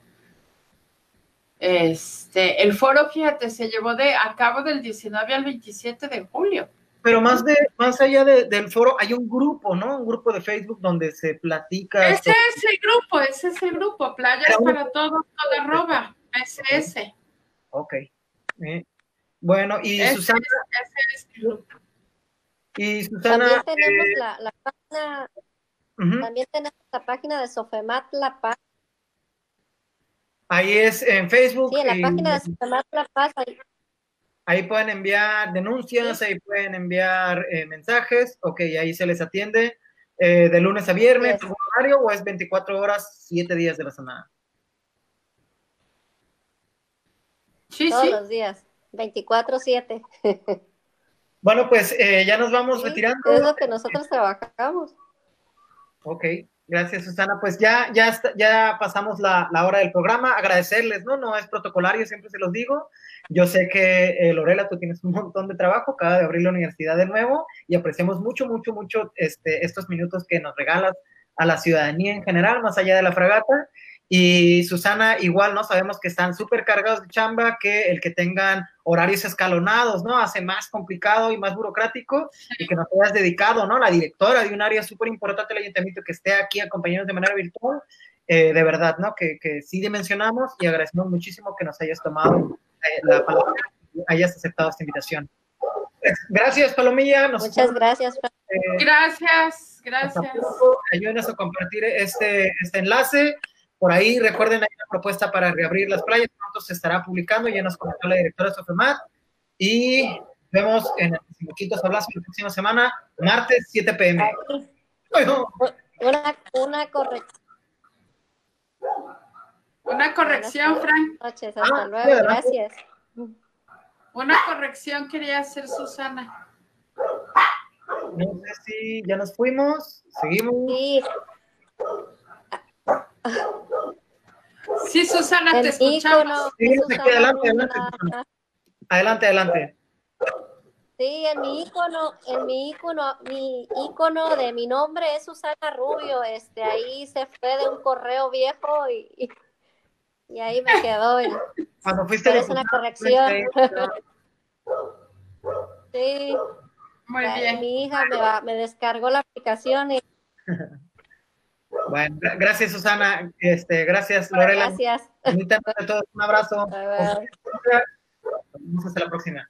Este, el foro, fíjate, se llevó de a cabo del 19 al 27 de julio.
Pero más de, más allá del foro, hay un grupo, ¿no? Un grupo de Facebook donde se platica.
Ese es el grupo, ese es el grupo, Playas para Todos, todo arroba, SS.
Ok. Eh, bueno, y Susana. Y Susana.
También tenemos eh, la, la, página. También tenemos la página de Sofemat La Paz.
Ahí es en Facebook.
Sí, en la página de Sofemat La Paz.
Ahí, pueden enviar denuncias, ahí pueden enviar eh, mensajes. Ok, ahí se les atiende. Eh, de lunes a viernes, ¿algún horario o es 24 horas, 7 días de la semana?
Sí, Todos los días. 24-7.
bueno, pues eh, ya nos vamos retirando.
Es lo que nosotros trabajamos.
Ok, gracias Susana. Pues ya, ya, ya pasamos la, hora del programa. Agradecerles, ¿no? No es protocolario, siempre se los digo. Yo sé que, eh, Lorela, tú tienes un montón de trabajo, acaba de abrir la universidad de nuevo y apreciamos mucho, mucho, mucho este, estos minutos que nos regalas a la ciudadanía en general, más allá de la fragata. Y Susana, igual, ¿no? Sabemos que están súper cargados de chamba, que el que tengan horarios escalonados, ¿no? Hace más complicado y más burocrático y que nos hayas dedicado, ¿no? La directora de un área súper importante del ayuntamiento que esté aquí acompañándonos de manera virtual, eh, de verdad, ¿no? Que, que, sí dimensionamos y agradecemos muchísimo que nos hayas tomado eh, la palabra y hayas aceptado esta invitación. Gracias, Palomilla.
Muchas gracias.
Eh, gracias, gracias.
Ayúdenos a compartir este, este enlace. Por ahí, recuerden, hay una propuesta para reabrir las playas, pronto se estará publicando, ya nos comentó la directora Sofemat, y vemos en el Decimoquinto Sablazo la próxima semana, martes, 7 pm.
Una, una corrección.
Una corrección, Frank.
noches, hasta ah, luego, gracias.
Una corrección quería hacer Susana.
No sé si ya nos fuimos, seguimos. Sí.
Sí, Susana, te escuchamos.
Sí, adelante, adelante. Adelante, adelante.
Sí, en mi icono, en mi icono, mi icono de mi nombre es Susana Rubio. Este, ahí se fue de un correo viejo y, y, ahí me quedó.
Cuando fuiste
es una corrección. sí.
Muy bien.
Mi hija me, me descargó la aplicación y
bueno, gracias Susana, este, gracias Lorela.
Gracias.
Un abrazo. Hasta la próxima.